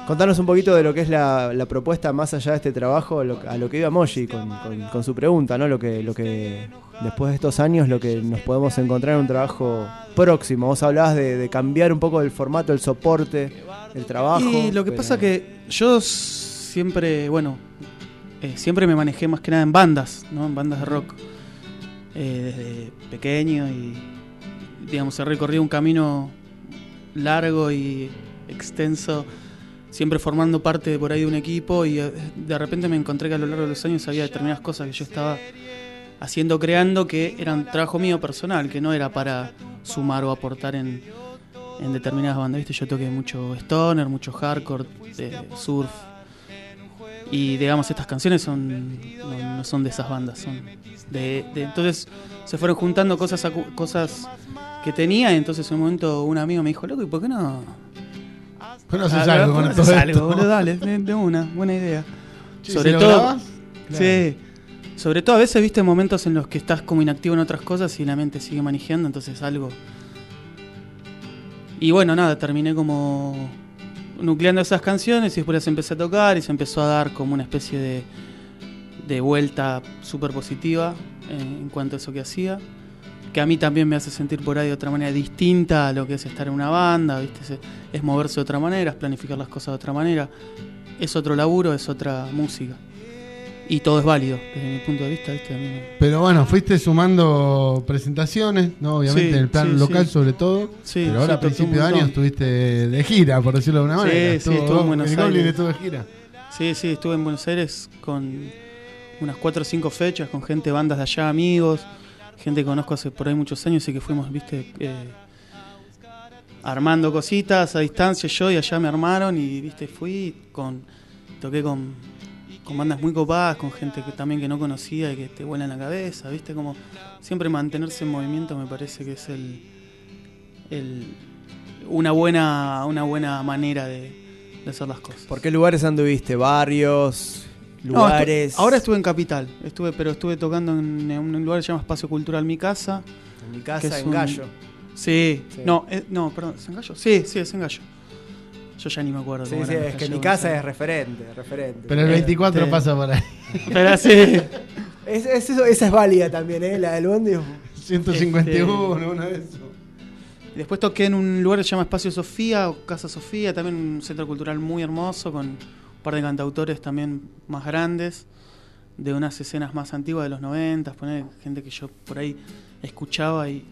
Contanos un poquito de lo que es la, la propuesta más allá de este trabajo, lo- a lo que iba Moji con, con- con su pregunta, ¿no? Lo que, lo que después de estos años, lo que nos podemos encontrar en un trabajo próximo. Vos hablabas de, de cambiar un poco el formato, el soporte, el trabajo. Y lo que pero- pasa que yo siempre, bueno, eh, siempre me manejé más que nada en bandas, ¿no? En bandas de rock. Eh, desde pequeño y, digamos, he recorrido un camino largo y extenso, siempre formando parte por ahí de un equipo y eh, de repente me encontré que a lo largo de los años había determinadas cosas que yo estaba haciendo, creando, que eran trabajo mío personal, que no era para sumar o aportar en, en determinadas bandas. ¿viste? Yo toqué mucho stoner, mucho hardcore, eh, surf. Y digamos, estas canciones son no, no son de esas bandas, son de, de- entonces se fueron juntando cosas cosas que tenía, y entonces en un momento un amigo me dijo, loco, ¿y por qué no? ¿Por qué no haces Ah, algo ¿por con todo haces algo, boludo? Dale, de, de una, buena idea. Che, Sobre ¿se lo todo, sí, sobre todo a veces viste momentos en los que estás como inactivo en otras cosas y la mente sigue manejando, entonces algo. Y bueno, nada, terminé como nucleando esas canciones y después las empecé a tocar y se empezó a dar como una especie de, de vuelta súper positiva en, en cuanto a eso que hacía. Que a mí también me hace sentir por ahí de otra manera distinta a lo que es estar en una banda, ¿viste? Es moverse de otra manera, es planificar las cosas de otra manera. es otro laburo, es otra música. Y todo es válido, desde mi punto de vista, ¿viste? Pero bueno, fuiste sumando presentaciones, ¿no? Obviamente Sí, en el plan sí, local sí. sobre todo. Sí, pero ahora a principio de año estuviste de gira, por decirlo de Sí, manera. sí, estuve en Buenos Aires. estuvo de gira. Sí, sí, estuve en Buenos Aires con unas cuatro o cinco fechas, con gente, bandas de allá, amigos, gente que conozco hace por ahí muchos años y que fuimos, viste, eh, armando cositas a distancia, yo y allá me armaron y, viste, fui con, toqué con, con bandas muy copadas, con gente que también que no conocía y que te vuela en la cabeza, viste, como siempre mantenerse en movimiento me parece que es el, el una buena, una buena manera de, de hacer las cosas. ¿Por qué lugares anduviste? ¿Barrios? No, ¿Lugares? ahora estuve en Capital, estuve, pero estuve tocando en, en un lugar que se llama Espacio Cultural Mi Casa. En mi casa, en un- Gallo. Sí, Sí. no, eh, no, perdón, ¿es en Gallo? Sí, sí, es en Gallo. Yo ya ni me acuerdo. Sí, sí, es que mi casa es referente, referente. Pero el 24 Este- pasa por ahí. [laughs] Pero sí. Es- es- eso- esa es válida también, ¿eh? La del bondi. 151, Este- uno de esos. Después toqué en un lugar que se llama Espacio Sofía o Casa Sofía, también un centro cultural muy hermoso con un par de cantautores también más grandes, de unas escenas más antiguas de los 90, poner gente que yo por ahí escuchaba y,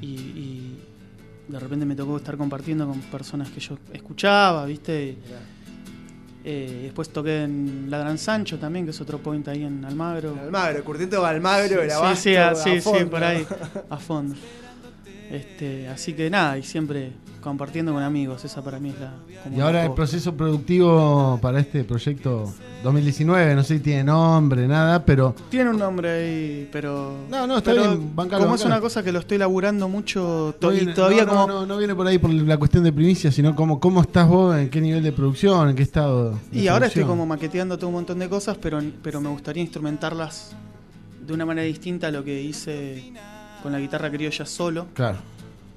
y, y de repente me tocó estar compartiendo con personas que yo escuchaba, ¿viste? Y, eh, después toqué en La Gran Sancho también, que es otro point ahí en Almagro. Almagro, Curtito Almagro, Sí, abasto, sí, a- a sí, sí, por ahí, [laughs] a fondo. Este, así que nada, y siempre compartiendo con amigos, esa para mí es la... como Y ahora el proceso productivo para este proyecto 2019, no sé si tiene nombre, nada, pero Tiene un nombre ahí, pero... No, no, está pero bien, bancalo, Como es una cosa que lo estoy laburando mucho to- no y viene, todavía no, como... no, no, viene por ahí por la cuestión de primicia, sino como cómo estás vos, en qué nivel de producción, en qué estado. Y ahora estoy como maqueteando todo un montón de cosas, pero, pero me gustaría instrumentarlas de una manera distinta a lo que hice con la guitarra criolla solo, Claro.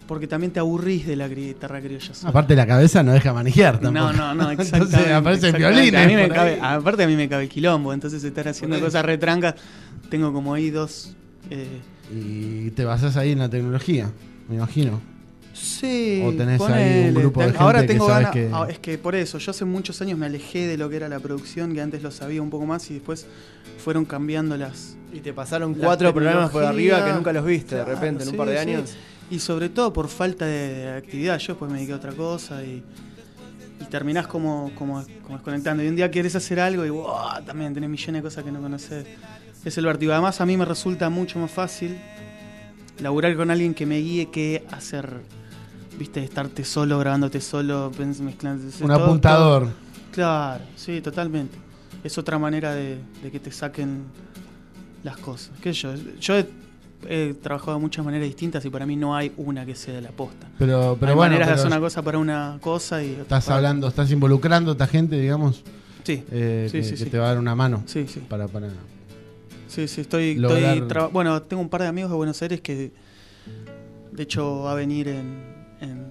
Porque también te aburrís de la guitarra criolla. Aparte la cabeza no deja manejar tampoco. No, no, no, [laughs] Entonces exactamente. aparecen exactamente. violines. A mí me cabe, aparte a mí me cabe el quilombo, entonces estar haciendo cosas retrancas, tengo como ahí dos... eh, Y te basás ahí en la tecnología, me imagino. Sí, O tenés ahí un grupo de Ahora gente que tengo sabes que- ah, Es que por eso, yo hace muchos años me alejé de lo que era la producción, que antes lo sabía un poco más y después fueron cambiando las. Y te pasaron cuatro programas por arriba que nunca los viste de repente en un sí, par de sí. años. Y sobre todo por falta de, actividad. Yo después me dediqué a otra cosa y. Y terminás como, como, como desconectando. Y un día querés hacer algo y wow, también tenés millones de cosas que no conoces. Es el vértigo. Además, a mí me resulta mucho más fácil laburar con alguien que me guíe que hacer, viste, estarte solo, grabándote solo, mezclando. Un todo- apuntador. todo- Claro, sí, totalmente. Es otra manera de, de que te saquen las cosas. ¿Qué sé yo? Yo he, trabajado de muchas maneras distintas y para mí no hay una que sea la posta. Pero, pero hay bueno, maneras de pero hacer una cosa para una cosa y estás para- hablando, estás involucrando a esta gente, digamos, Sí, eh, sí, que, sí, que sí. te va a dar una mano Sí, sí. para, para Sí, sí, estoy, lograr- estoy bueno, tengo un par de amigos de Buenos Aires que de hecho va a venir en, en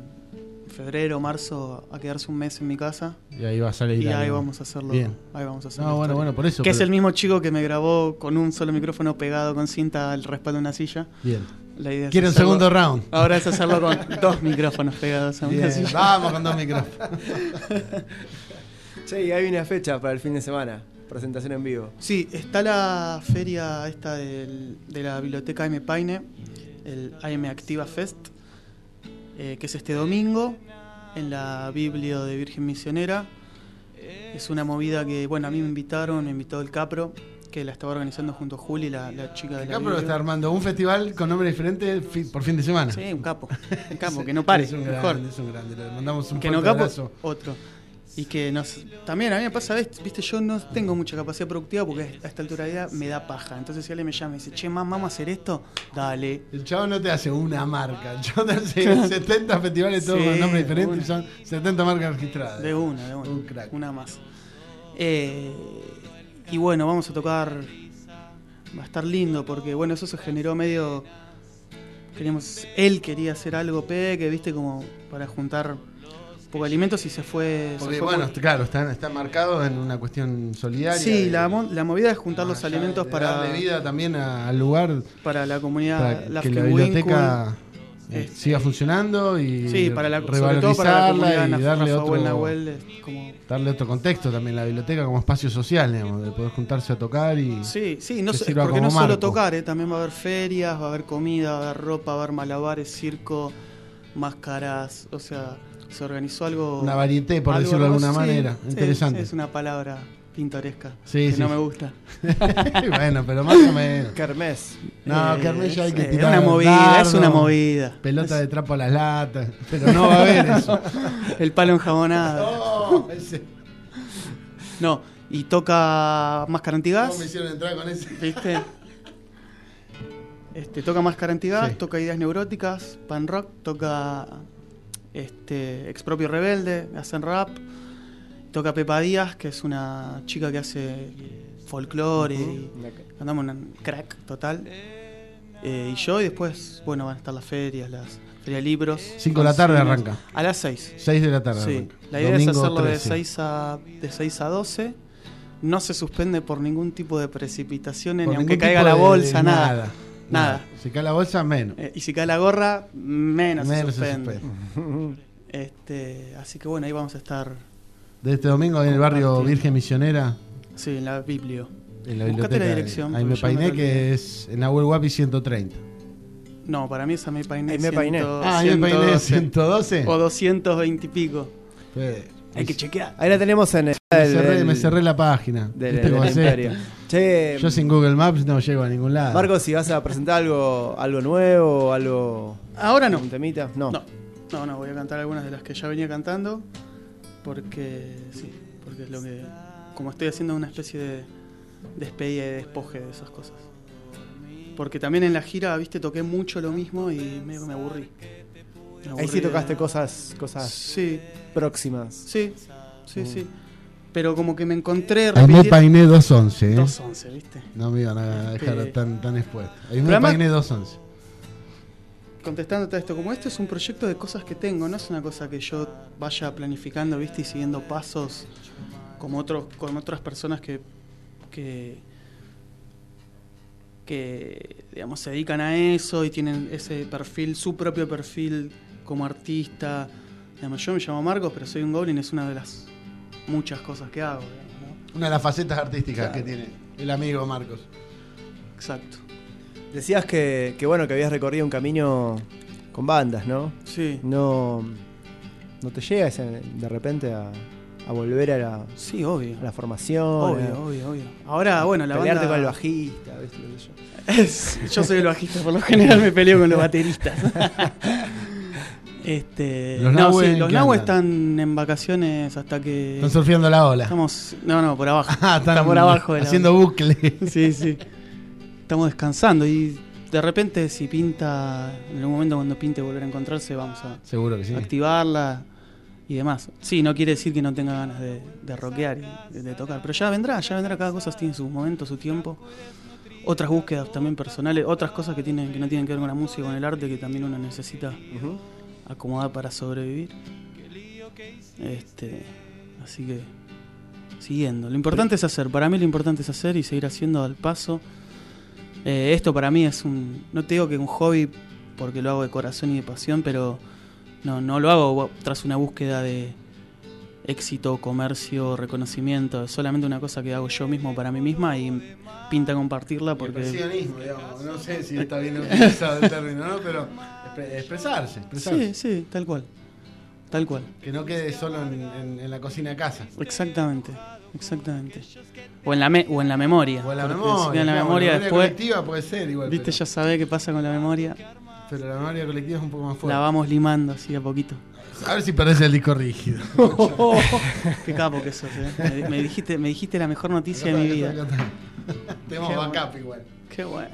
febrero, marzo a quedarse un mes en mi casa y ahí va a salir y ahí vamos a hacerlo. Bien. Ahí vamos a hacer No, bueno, bueno, por eso, Que es el mismo chico que me grabó con un solo micrófono pegado con cinta al respaldo de una silla. Bien. La idea Quiero hacerlo- segundo round. Ahora es hacerlo con [laughs] dos micrófonos pegados a una Bien, silla. vamos con dos micrófonos. [laughs] Che, y hay una fecha para el fin de semana. Presentación en vivo. Sí, está la feria esta del- de la biblioteca M. Paine, el AM Activa Fest, eh, que es este domingo en la Biblio de Virgen Misionera. Es una movida que, bueno, a mí me invitaron, me invitó el Capro, que la estaba organizando junto a Juli, la, la chica de la pero Biblio. está armando un festival con nombre diferente fi- por fin de semana. Sí, un capo, un capo, [laughs] que no pare, Es un mejor. grande, es un grande. Le mandamos un que no capo, abrazo. otro. Y que nos, también a mí me pasa, ¿ves? viste, yo no tengo mucha capacidad productiva porque a esta altura de vida me da paja. Entonces si alguien me llama y dice, che, mam, vamos a hacer esto, dale. El chavo no te hace una marca, el chavo te hace 70 festivales todos Sí, con nombres diferentes y son 70 marcas registradas. De una, de una. Un crack. Una más. Eh, y bueno, vamos a tocar. Va a estar lindo porque, bueno, eso se generó medio. Queríamos, él quería hacer algo peque, viste, como para juntar un poco alimentos y se fue. se Porque fue bueno, claro, está, está marcado en una cuestión solidaria. Sí, de- la, la movida es juntar los allá alimentos de para, darle vida también a- al lugar para la comunidad para que la biblioteca eh, Este, siga funcionando y Sí, para la, revalorizarla y darle otro, Nahuel, es como... darle otro contexto también la biblioteca como espacio social, digamos, de poder juntarse a tocar y Sí, sí, no sirva porque no como solo marco. tocar, ¿eh? también va a haber ferias, va a haber comida, va a haber ropa, va a haber malabares, circo, máscaras, o sea, se organizó algo... Una varieté, por algo decirlo de alguna sí, manera. sí, Interesante. sí, es una palabra pintoresca Sí, que sí. no me gusta. [laughs] bueno, pero más o menos. Kermés. No, Eh, Kermés ya hay que es tirar una movida, es una movida. Pelota de trapo a las latas, pero no va a haber eso. [laughs] El palo enjabonado. Oh, ese- No, y toca Máscara Antigas. ¿Cómo me hicieron entrar con ese? ¿Viste? Este, toca Máscara Antigas, Sí. toca Ideas Neuróticas, Pan Rock, toca este, Expropio Rebelde, hacen rap. Toca Pepa Díaz, que es una chica que hace folclore y andamos en crack total. Eh, y yo, y después, bueno, van a estar las ferias, las ferias de libros. Cinco de la tarde arranca. A las 6. 6 de la tarde. Sí, arranca. la idea Domingo es hacerlo 13. de 6 a de 6 a 12. No se suspende por ningún tipo de precipitaciones, Por ni aunque caiga la de- bolsa, de nada. nada. Nada. Si cae la bolsa, menos. Eh, y si cae la gorra, menos, Menos se se suspende. [laughs] este, así que bueno, ahí vamos a estar. De este domingo en el barrio. Virgen Misionera, Sí, en la Biblio. en la Buscate la dirección. Ahí me la que es en Nahuel Guapi 130. No, para mí es Ahí me painé. Ahí me painé. Ah, ahí me painé 112. O 220 y pico. Sí. Hay que chequear. Ahí la tenemos en el. Me del- cerré, del- me cerré la página. del- ¿Viste del Che, Yo sin Google Maps no llego a ningún lado. Marcos, si vas a presentar algo, algo nuevo, algo. Ahora no. ¿Un temita? No. No, no, no, voy a cantar algunas de las que ya venía cantando. Porque, sí, porque es lo que. Como estoy haciendo una especie de despedida y despoje de esas cosas. Porque también en la gira, viste, toqué mucho lo mismo y medio que me aburrí. Me Ahí aburrí sí de- tocaste cosas, cosas Sí, próximas. sí, sí, Mm. sí. Pero como que me encontré Ahí me repetir- painé 211, ¿eh? 211, ¿viste? No me iban a dejar Este- tan, tan expuesto. Ahí me painé 211. contestándote a esto, como esto es un proyecto de cosas que tengo, no es una cosa que yo vaya planificando, viste, y siguiendo pasos como otros, con otras personas que, que, que digamos se dedican a eso y tienen ese perfil, su propio perfil como artista. Digamos, yo me llamo Marcos, pero soy un goblin, es una de las muchas cosas que hago. digamos, ¿no? Una de las facetas artísticas Claro. que tiene el amigo Marcos. Exacto. Decías que, que bueno, que habías recorrido un camino con bandas, ¿no? Sí. No. ¿No te llega ese- de repente a, a volver a la, Sí, obvio. a la formación? Obvio, a obvio, obvio. Ahora, bueno, la pelearte banda... con el bajista, sé yo. [laughs] Es- yo soy el bajista, por lo general me peleo con los bateristas. [laughs] este, Los no, están en vacaciones hasta que Están surfeando la ola. estamos, no, no, por abajo. [laughs] Ah, están Está por abajo haciendo ola. bucle. [laughs] Sí, sí. Estamos descansando y de repente si pinta, en algún momento cuando pinte volver a encontrarse, vamos a Seguro que sí. activarla y demás. Sí, no quiere decir que no tenga ganas de, de rockear y de, de tocar, pero ya vendrá, ya vendrá, cada cosa tiene su momento, su tiempo. Otras búsquedas también personales, otras cosas que tienen que no tienen que ver con la música, con el arte que también uno necesita acomodar para sobrevivir. Este, así que siguiendo. Lo importante es hacer, para mí lo importante es hacer y seguir haciendo al paso. Eh, esto para mí es un, no te digo que un hobby porque lo hago de corazón y de pasión, pero no, no lo hago tras una búsqueda de éxito, comercio, reconocimiento. Es solamente una cosa que hago yo mismo para mí misma y pinta compartirla porque... Digamos. No sé si está bien [laughs] utilizado el término, ¿no? Pero expresarse, expresarse. Sí, sí, tal cual. Tal cual. Que no quede solo en, en- en la cocina de casa. Exactamente. Exactamente. O en la, me- o en la memoria. O en la memoria. si en la claro, memoria la después... colectiva puede ser igual. Viste, pero, ya sabe qué pasa con la memoria. pero la memoria colectiva es un poco más La fuerte. vamos limando así a poquito. A ver si perdés el disco rígido. [laughs] Qué capo que sos, eh. Me, me dijiste, me dijiste la mejor noticia de mi vida. [laughs] Tenemos backup igual. Qué bueno.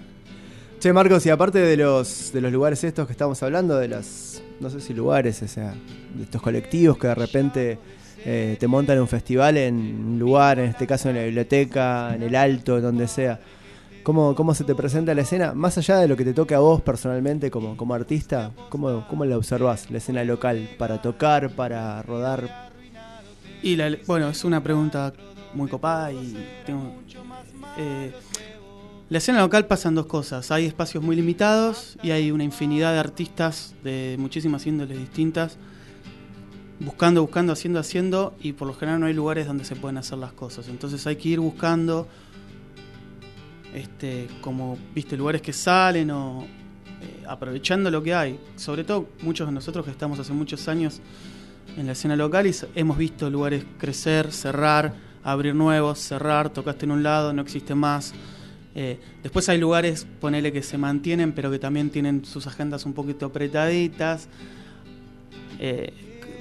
Che, Marcos, y aparte de los, de los lugares estos que estamos hablando, de las, no sé si lugares, o sea, de estos colectivos que de repente eh, te montan un festival en un lugar, en este caso en la biblioteca, en el alto, en donde sea. ¿Cómo, ¿Cómo se te presenta la escena? Más allá de lo que te toque a vos personalmente como, como artista, ¿cómo, ¿cómo la observás, la escena local? ¿Para tocar, para rodar? Y la, bueno, es una pregunta muy copada y tengo. eh, La escena local pasan dos cosas. Hay espacios muy limitados y hay una infinidad de artistas de muchísimas índoles distintas. Buscando, buscando, haciendo, haciendo. Y por lo general no hay lugares donde se pueden hacer las cosas. Entonces hay que ir buscando este, como, viste, lugares que salen o eh, aprovechando lo que hay. Sobre todo muchos de nosotros que estamos hace muchos años en la escena local y hemos visto lugares crecer, cerrar, abrir nuevos, cerrar, tocaste en un lado, no existe más. Eh, después hay lugares, ponele que se mantienen, pero que también tienen sus agendas un poquito apretaditas. Eh,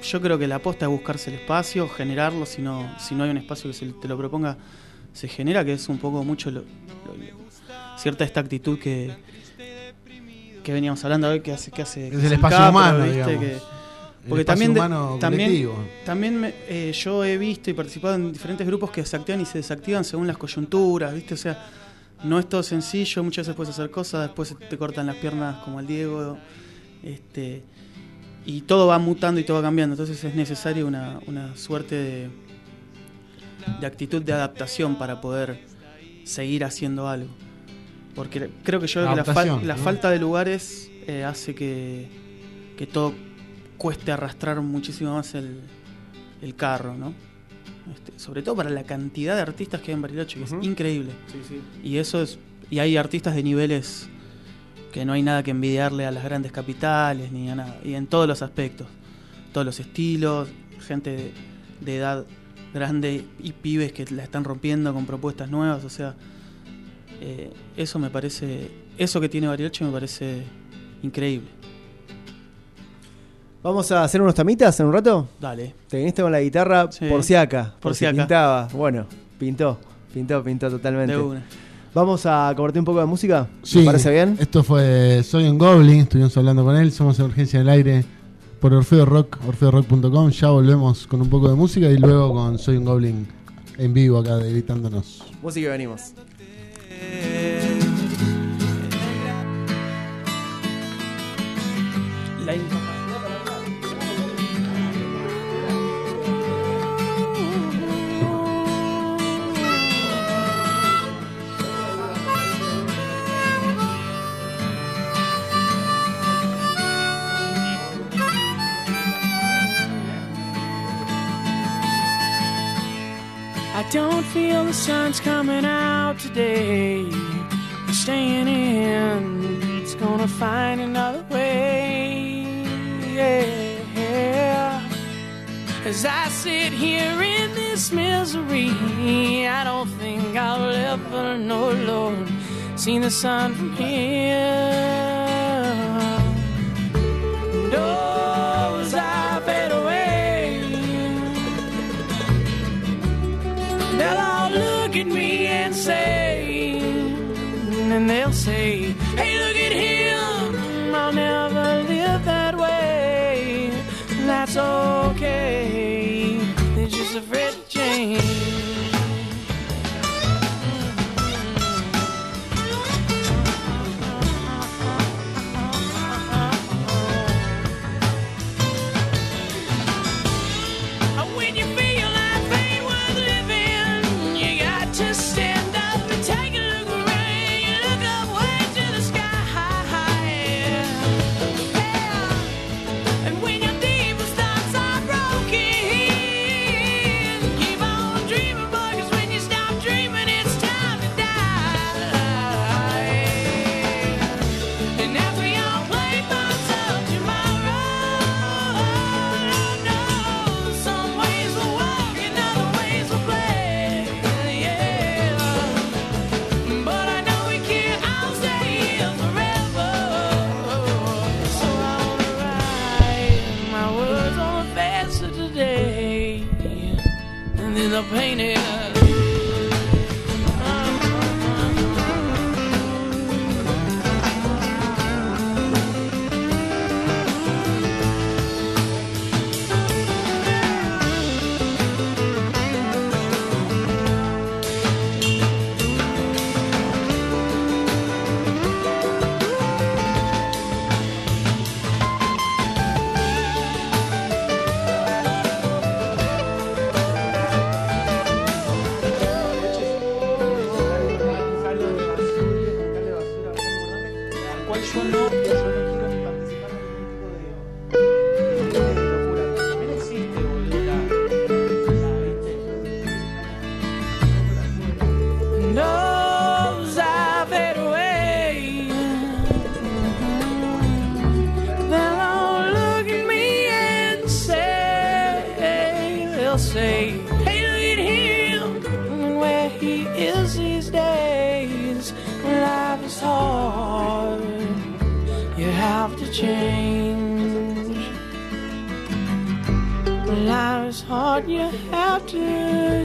yo creo que la aposta es buscarse el espacio, generarlo, si no, si no hay un espacio que se te lo proponga, se genera, que es un poco mucho lo- lo- cierta esta actitud que, que veníamos hablando hoy, que hace, que hace Es el espacio Capro, humano, ¿viste? digamos. Que- porque también, humano también, también me- eh, yo he visto y participado en diferentes grupos que se activan y se desactivan según las coyunturas, ¿viste? O sea, no es todo sencillo, muchas veces puedes hacer cosas, después te cortan las piernas como el Diego, este, y todo va mutando y todo va cambiando, entonces es necesario una, una suerte de, de actitud de adaptación para poder seguir haciendo algo. Porque creo que yo la, fal- la falta de lugares eh, hace que, que todo cueste arrastrar muchísimo más el, el carro, ¿no? Este, sobre todo para la cantidad de artistas que hay en Bariloche, que es increíble. Y eso es. Y hay artistas de niveles que no hay nada que envidiarle a las grandes capitales ni a nada. Y en todos los aspectos. Todos los estilos, gente de, de edad grande y pibes que la están rompiendo con propuestas nuevas. O sea, eh, eso me parece. Eso que tiene Bariloche me parece increíble. Vamos a hacer unos tamitas en un rato. Dale. Te viniste con la guitarra por si acá. Por si acá. pintaba. Bueno, pintó. Pintó, pintó totalmente. De una. Vamos a compartir un poco de música. Sí, ¿Te parece bien? Esto fue Soy un Goblin, estuvimos hablando con él, somos en Urgencia del Aire por Orfeo Rock, orfeorock.com, ya volvemos con un poco de música y luego con Soy un Goblin en vivo acá gritándonos. Música y venimos. The sun's coming out today. I'm staying in. It's gonna find another way. Yeah. As I sit here in this misery, I don't think I'll ever know, Lord, see the sun from here. Say,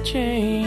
change.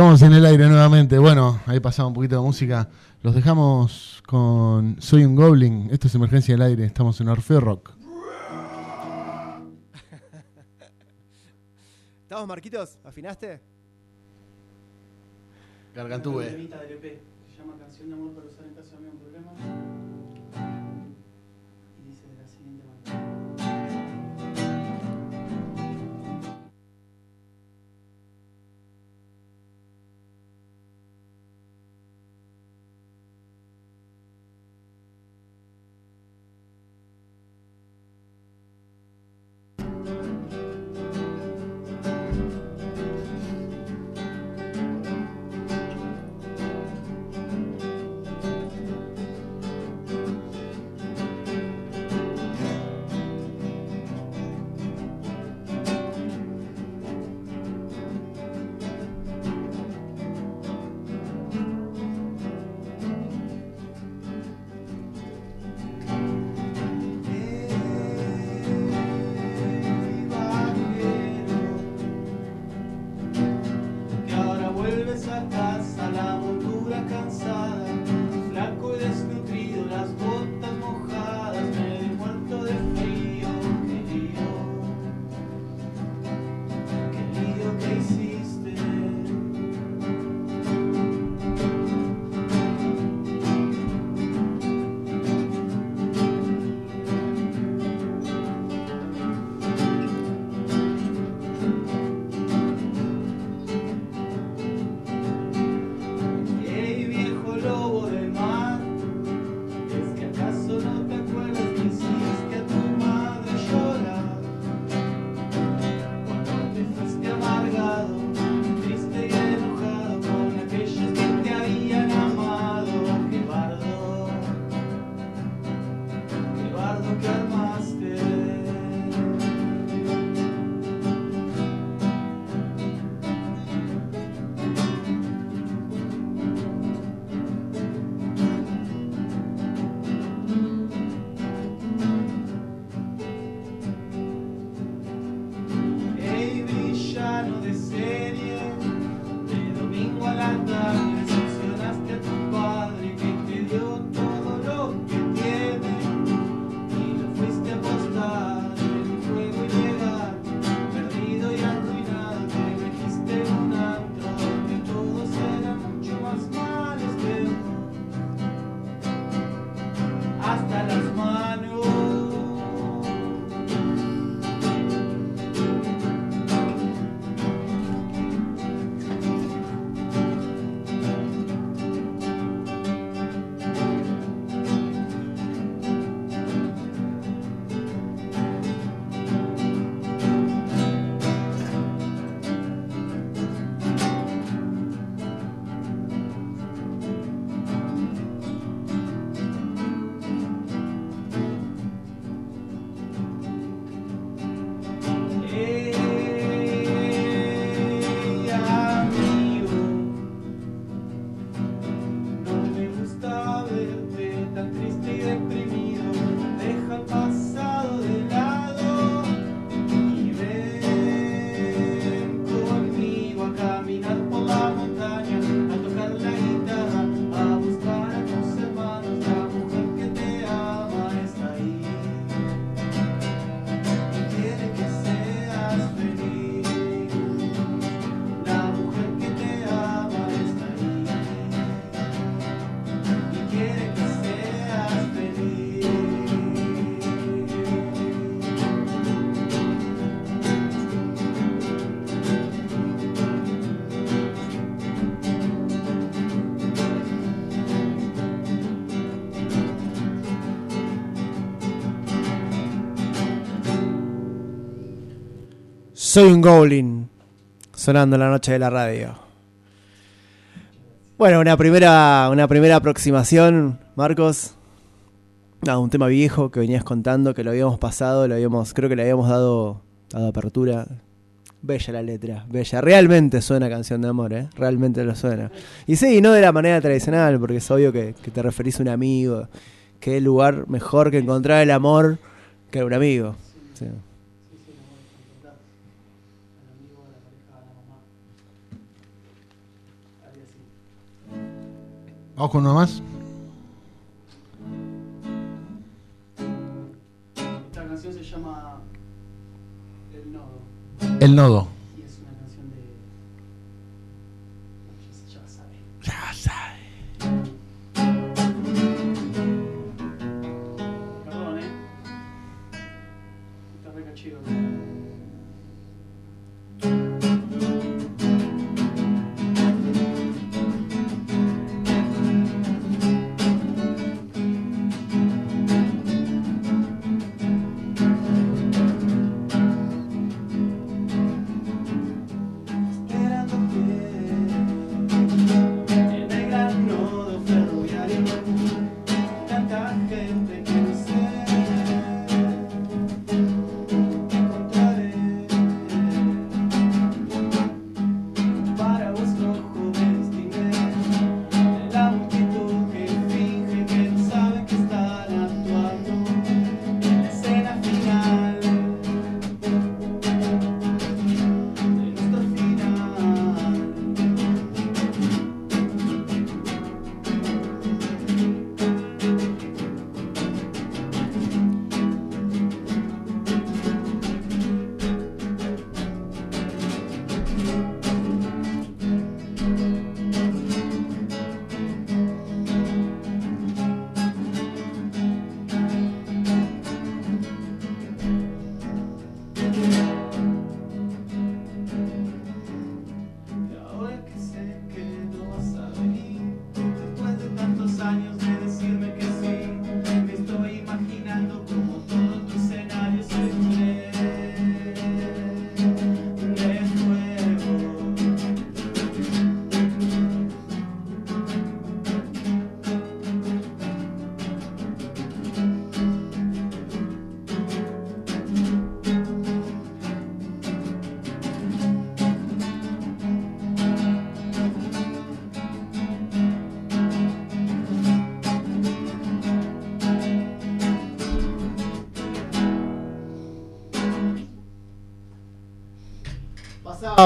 Estamos en el aire nuevamente. Bueno, ahí pasaba un poquito de música. Los dejamos con Soy un Goblin. Esto es Emergencia del Aire. Estamos en Orfeo Rock. [laughs] ¿Estamos, Marquitos? ¿Afinaste? Gargantúe. EP, Se llama Canción de Amor para usar en caso de algún problema. Soy un Goblin, sonando la noche de la radio. Bueno, una primera, una primera aproximación, Marcos, a un tema viejo que venías contando, que lo habíamos pasado, lo habíamos, creo que le habíamos dado, dado apertura. Bella la letra, bella. Realmente suena canción de amor, ¿eh? Realmente lo suena. Y sí, no de la manera tradicional, porque es obvio que, te referís a un amigo. Qué lugar mejor que encontrar el amor que un amigo. Sí. Vamos con uno más. Esta canción se llama El Nodo. El nodo.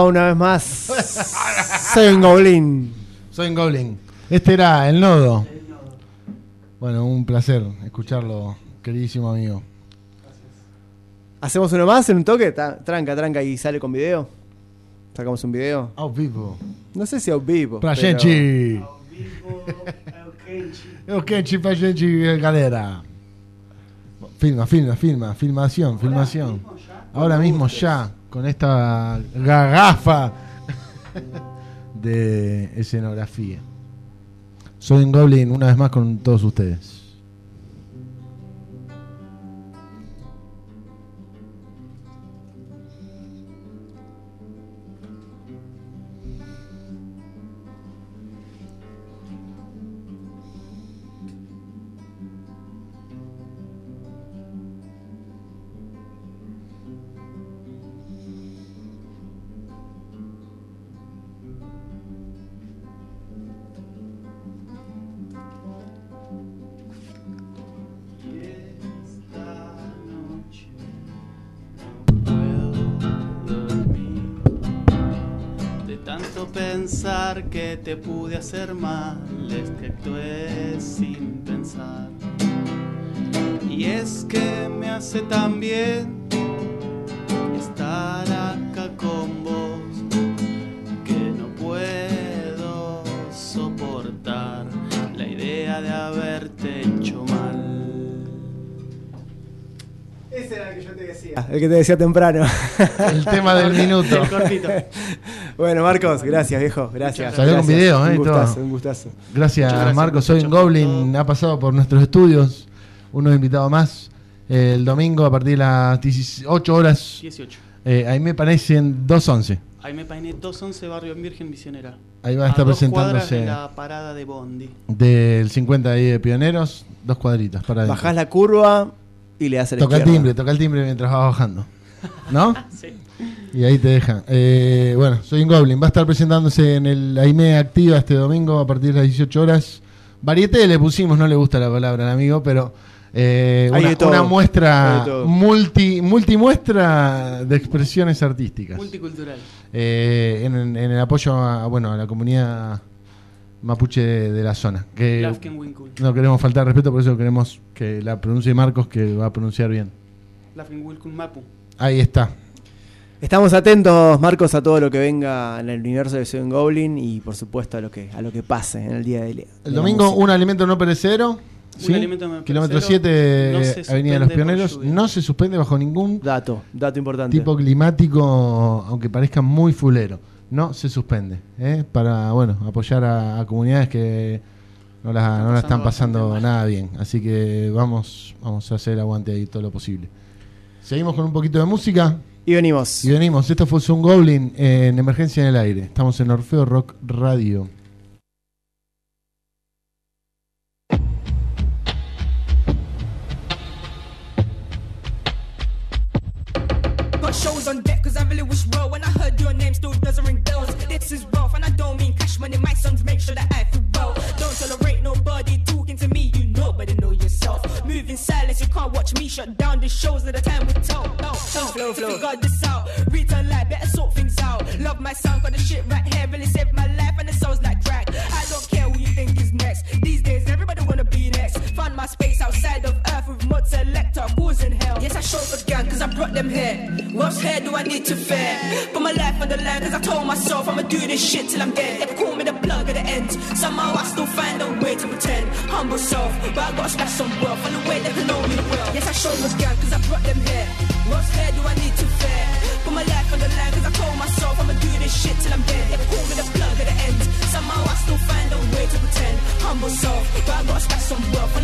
Una vez más. Soy un goblin. Soy un Goblin. Este era el nodo. Bueno, un placer escucharlo, queridísimo amigo. ¿Hacemos uno más en un toque? Ta- Tranca, tranca y sale con video. Sacamos un video. A vivo. No sé si a vivo. Pra pero- gente. Ok, [laughs] chi, pra gente, galera. Filma, filma, filma, filmación, filmación. Ahora mismo ya, con esta garrafa de escenografía. Soy un Goblin una vez más con todos ustedes. Pensar que te pude hacer mal, es que actué sin pensar. Y es que me hace tan bien estar acá con vos, que no puedo soportar la idea de haberte hecho mal. Ese era el que yo te decía. El que te decía temprano. El tema del [laughs] minuto. El cortito. bueno, Marcos, gracias, viejo. Gracias. Salió con video, ¿eh? Un gustazo, un gustazo. Gracias, Muchas gracias, Marco. Soy un Goblin. Ha pasado por nuestros estudios. Uno invitado más. Eh, el domingo a partir de las 18 horas. 18. Eh, ahí me parecen 2.11. Ahí me painé 211 Barrio en Virgen Misionera. Ahí va a estar dos presentándose. la parada de Bondi. Del 50 ahí de Pioneros. Dos cuadritas para. Bajás la curva y le das a la Toca el timbre, toca el timbre mientras vas bajando. ¿No? [laughs] Sí. Y ahí te deja. Eh, bueno, soy un Goblin. Va a estar presentándose en el AIME Activa este domingo a partir de las 18 horas. Varieté le pusimos, no le gusta la palabra al amigo, pero eh, una, muestra multi, multimuestra de expresiones artísticas. Multicultural. Eh, en, en el apoyo a, bueno, a la comunidad mapuche de, de la zona. Que no queremos faltar respeto, por eso queremos que la pronuncie Marcos, que va a pronunciar bien. Mapu. Ahí está. Estamos atentos, Marcos, a todo lo que venga en el universo de Seven Goblin y por supuesto a lo que a lo que pase en el día de, de El domingo, música. un alimento no perecedero. ¿sí? alimento no Kilómetro perecedero, 7, no se Avenida de los Pioneros. No se suspende bajo ningún dato, dato importante. tipo climático, aunque parezca muy fulero. No se suspende. ¿eh? Para bueno apoyar a, a comunidades que no la, no la están pasando nada bien. Así que vamos, vamos a hacer aguante ahí todo lo posible. Seguimos con un poquito de música. Y venimos. Y venimos. Esto fue un Goblin en Emergencia en el Aire. Estamos en Orfeo Rock Radio. Make sure that I feel well. Don't tolerate nobody talking to me You know nobody know yourself. Move in silence you can't watch me shut down. The shows At the time will tell. Oh, oh, Flow, flow. Figure this out. Return life better sort things out. Love my sound got the shit right here Really saved my life and it sounds like crack. I don't care who you think is next. These days everybody wanna be next Found my space outside of earth with mud selector causing hell? Yes I show the gang cause I brought them here. What hair do I need to fear? Put my life on the line cause I told myself I'ma do this shit till I'm dead. They call me the plug at the end. Somehow I still find a way to pretend. Humble self But I gotta some wealth On the way they can know me well Yes I show the gang cause I brought them here. What hair do I need to fear? Put my life on the line cause I told myself I'ma do this shit till I'm dead. They call me the plug at the end. Somehow I still find a way to pretend. Humble self But I gotta stash some wealth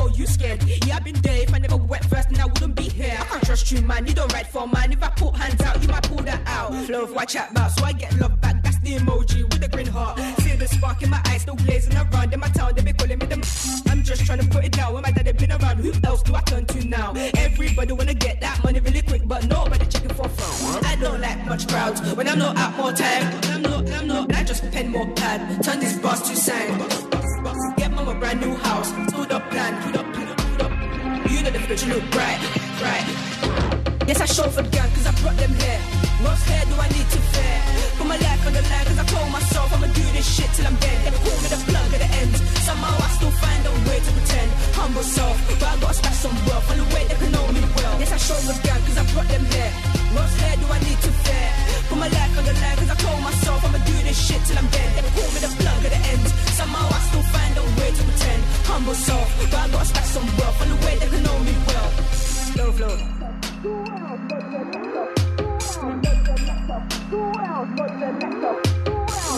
you, man. You don't write for man. If I put hands out, you might pull that out. Love, what chat about? So I get love back. That's the emoji with the green heart. See the spark in my eyes, still blazing around. In my town, they be calling me the. I'm just trying to put it down. When my daddy been around, who else do I turn to now? Everybody wanna get that money really quick, but nobody checking for fun. I don't like much crowds. When I'm not out more time, I'm not, I'm not. I just pen more pad. Turn this boss to sign. Get mom a brand new house. Stood up plan, put up, You know the future look bright, bright. Yes, I for gang cause I brought them here. What hair do I need to fear? Put my life on the line cause I told myself I'ma do this shit till I'm dead. They call me the plug at the end. Somehow I still find a way to pretend. Humble self, but I gotta stash some wealth on the way they can know me well. Yes, I for gang cause I brought them here. What hair do I need to fear? Put my life on the line cause I told myself I'ma do this shit till I'm dead. They call me the Humble self, but I gotta stash some wealth on the way they can know me well. Flow, flow.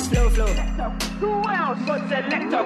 Flow, flow. Who else? God selector.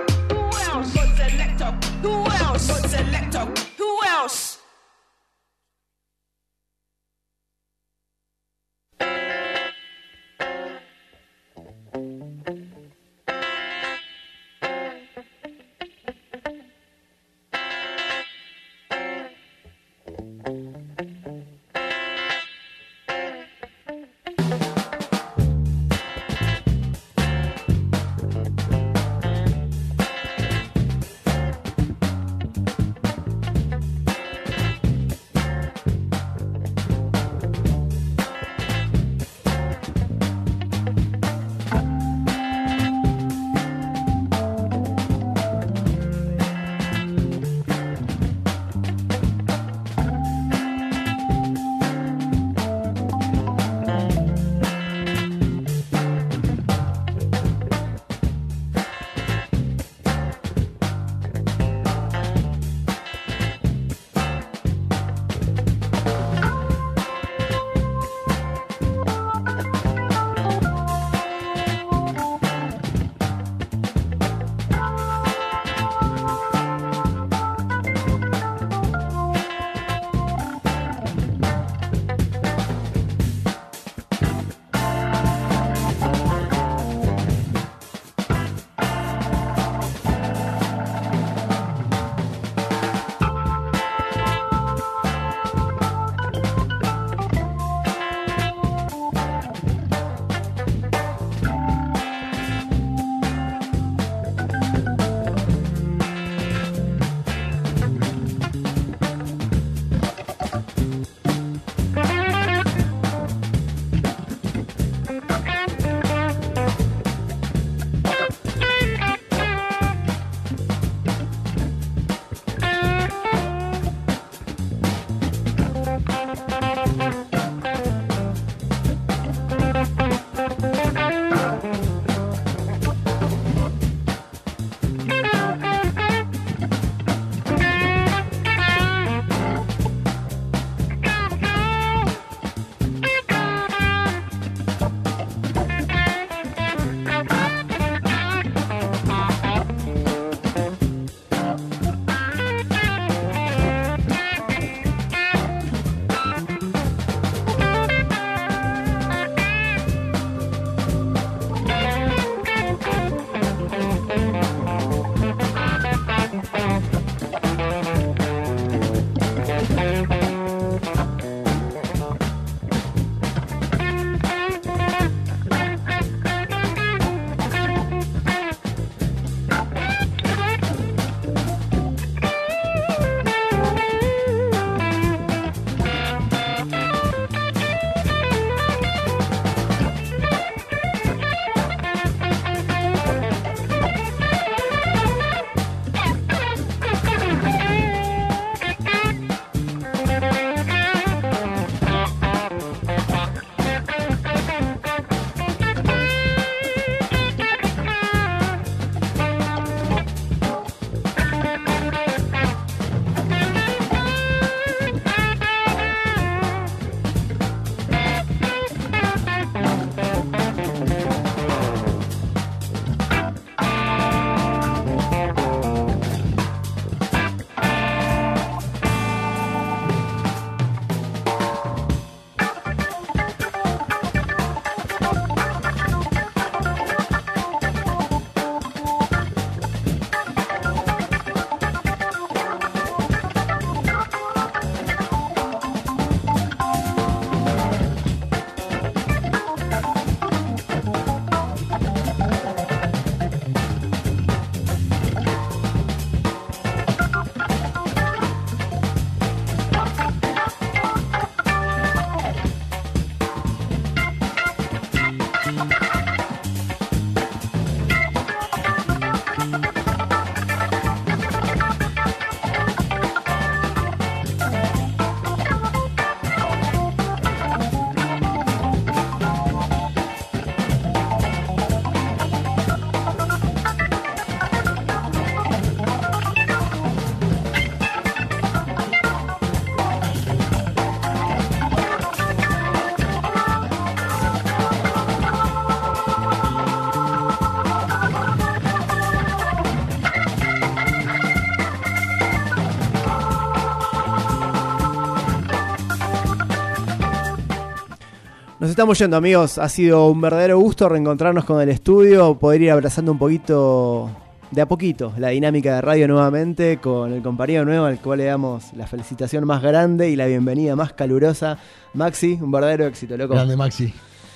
Estamos yendo, amigos. Ha sido un verdadero gusto reencontrarnos con el estudio, poder ir abrazando un poquito, de a poquito, la dinámica de radio nuevamente, con el compañero nuevo al cual le damos la felicitación más grande y la bienvenida más calurosa. Maxi, un verdadero éxito, loco. Grande, Maxi.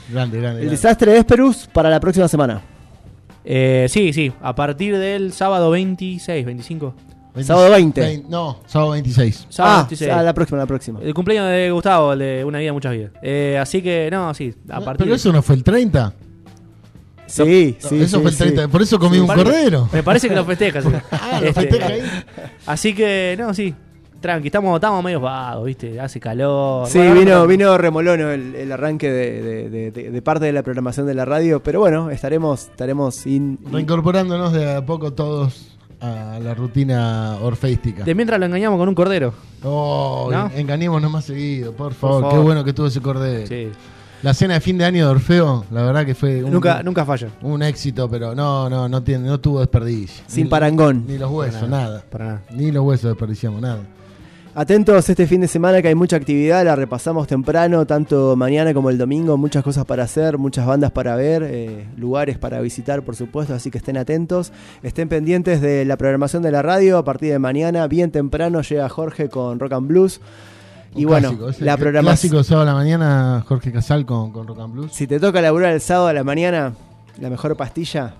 Grande, grande. El grande. desastre de Esperus para la próxima semana. Eh, sí, sí, a partir del sábado 26, 25. Sábado 20. Vein- no, sábado 26. Sábado ah, 26. ah, la próxima, la próxima. El cumpleaños de Gustavo, el de Una vida, muchas vidas. Eh, así que, no, sí, a partir Pero eso no fue el 30. Sí, No, sí. eso sí, fue el sí. 30. Por eso comí un parece- cordero. Me parece que lo festeja. sí. [laughs] Ah, lo Este, festeja ahí. Así que, no, sí. Tranqui, estamos, estamos medio vagos, ¿viste? Hace calor. Sí, Bueno, vino, vino remolono el, el arranque de, de- de- de- de parte de la programación de la radio, pero bueno, estaremos, estaremos in- Reincorporándonos de a poco todos a la rutina orfeística. De mientras lo engañamos con un cordero. Oh, ¿No? en- engañémonos más seguido, por favor. favor. Qué bueno que tuvo ese cordero. Sí. La cena de fin de año de Orfeo, la verdad que fue un, Nunca, nunca falla. un éxito, pero no, no, no tiene, no tuvo desperdicio. sin Ni- parangón. Ni los huesos, nada. Para nada. Ni los huesos desperdiciamos, nada. Atentos este fin de semana que hay mucha actividad, la repasamos temprano, tanto mañana como el domingo, muchas cosas para hacer, muchas bandas para ver, eh, lugares para visitar, por supuesto, así que estén atentos, estén pendientes de la programación de la radio, a partir de mañana, bien temprano, llega Jorge con Rock and Blues. Y Un bueno, clásico, ese la programación... Clásico sábado a la mañana, Jorge Casal con, con Rock and Blues. Si te toca laburar el sábado a la mañana, la mejor pastilla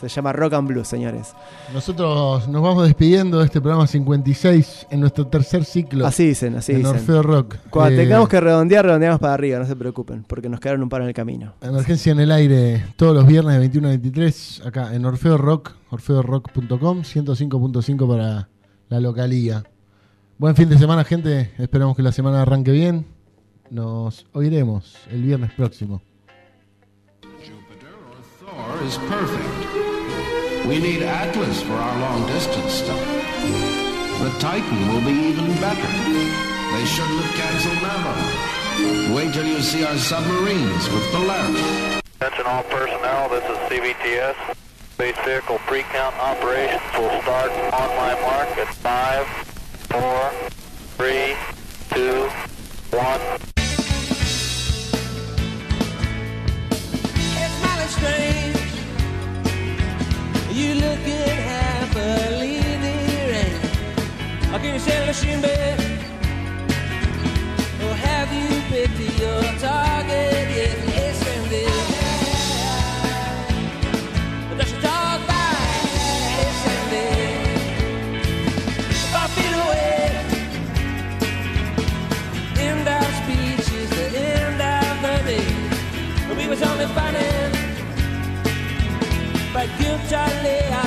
se llama Rock and Blues, señores. Nosotros nos vamos despidiendo de este programa 56 en nuestro tercer ciclo. Así dicen, así en dicen. Orfeo Rock. Cuando Eh, tengamos que redondear, redondeamos para arriba, no se preocupen, porque nos quedaron un par en el camino. Emergencia en el aire todos los viernes de 21 a 23 acá en Orfeo Rock, orfeorock.com, 105.5 para la localía. Buen fin de semana, gente. Esperamos que la semana arranque bien. Nos oiremos el viernes próximo. Thor is perfect. We need Atlas for our long distance stuff. The Titan will be even better. They shouldn't have canceled Mamo. Wait till you see our submarines with Polaris. Attention all personnel, this is CVTS. Space vehicle pre-count operations will start on my mark at 5, 4, 3, 2, 1. You look good happily, dear, and I'll give you shelter, babe. Or have you picked your target yet? Yes, and dear. But that's a dog fight. Five feet away. End speech is the end of the day. We only funny but guilt I lay, I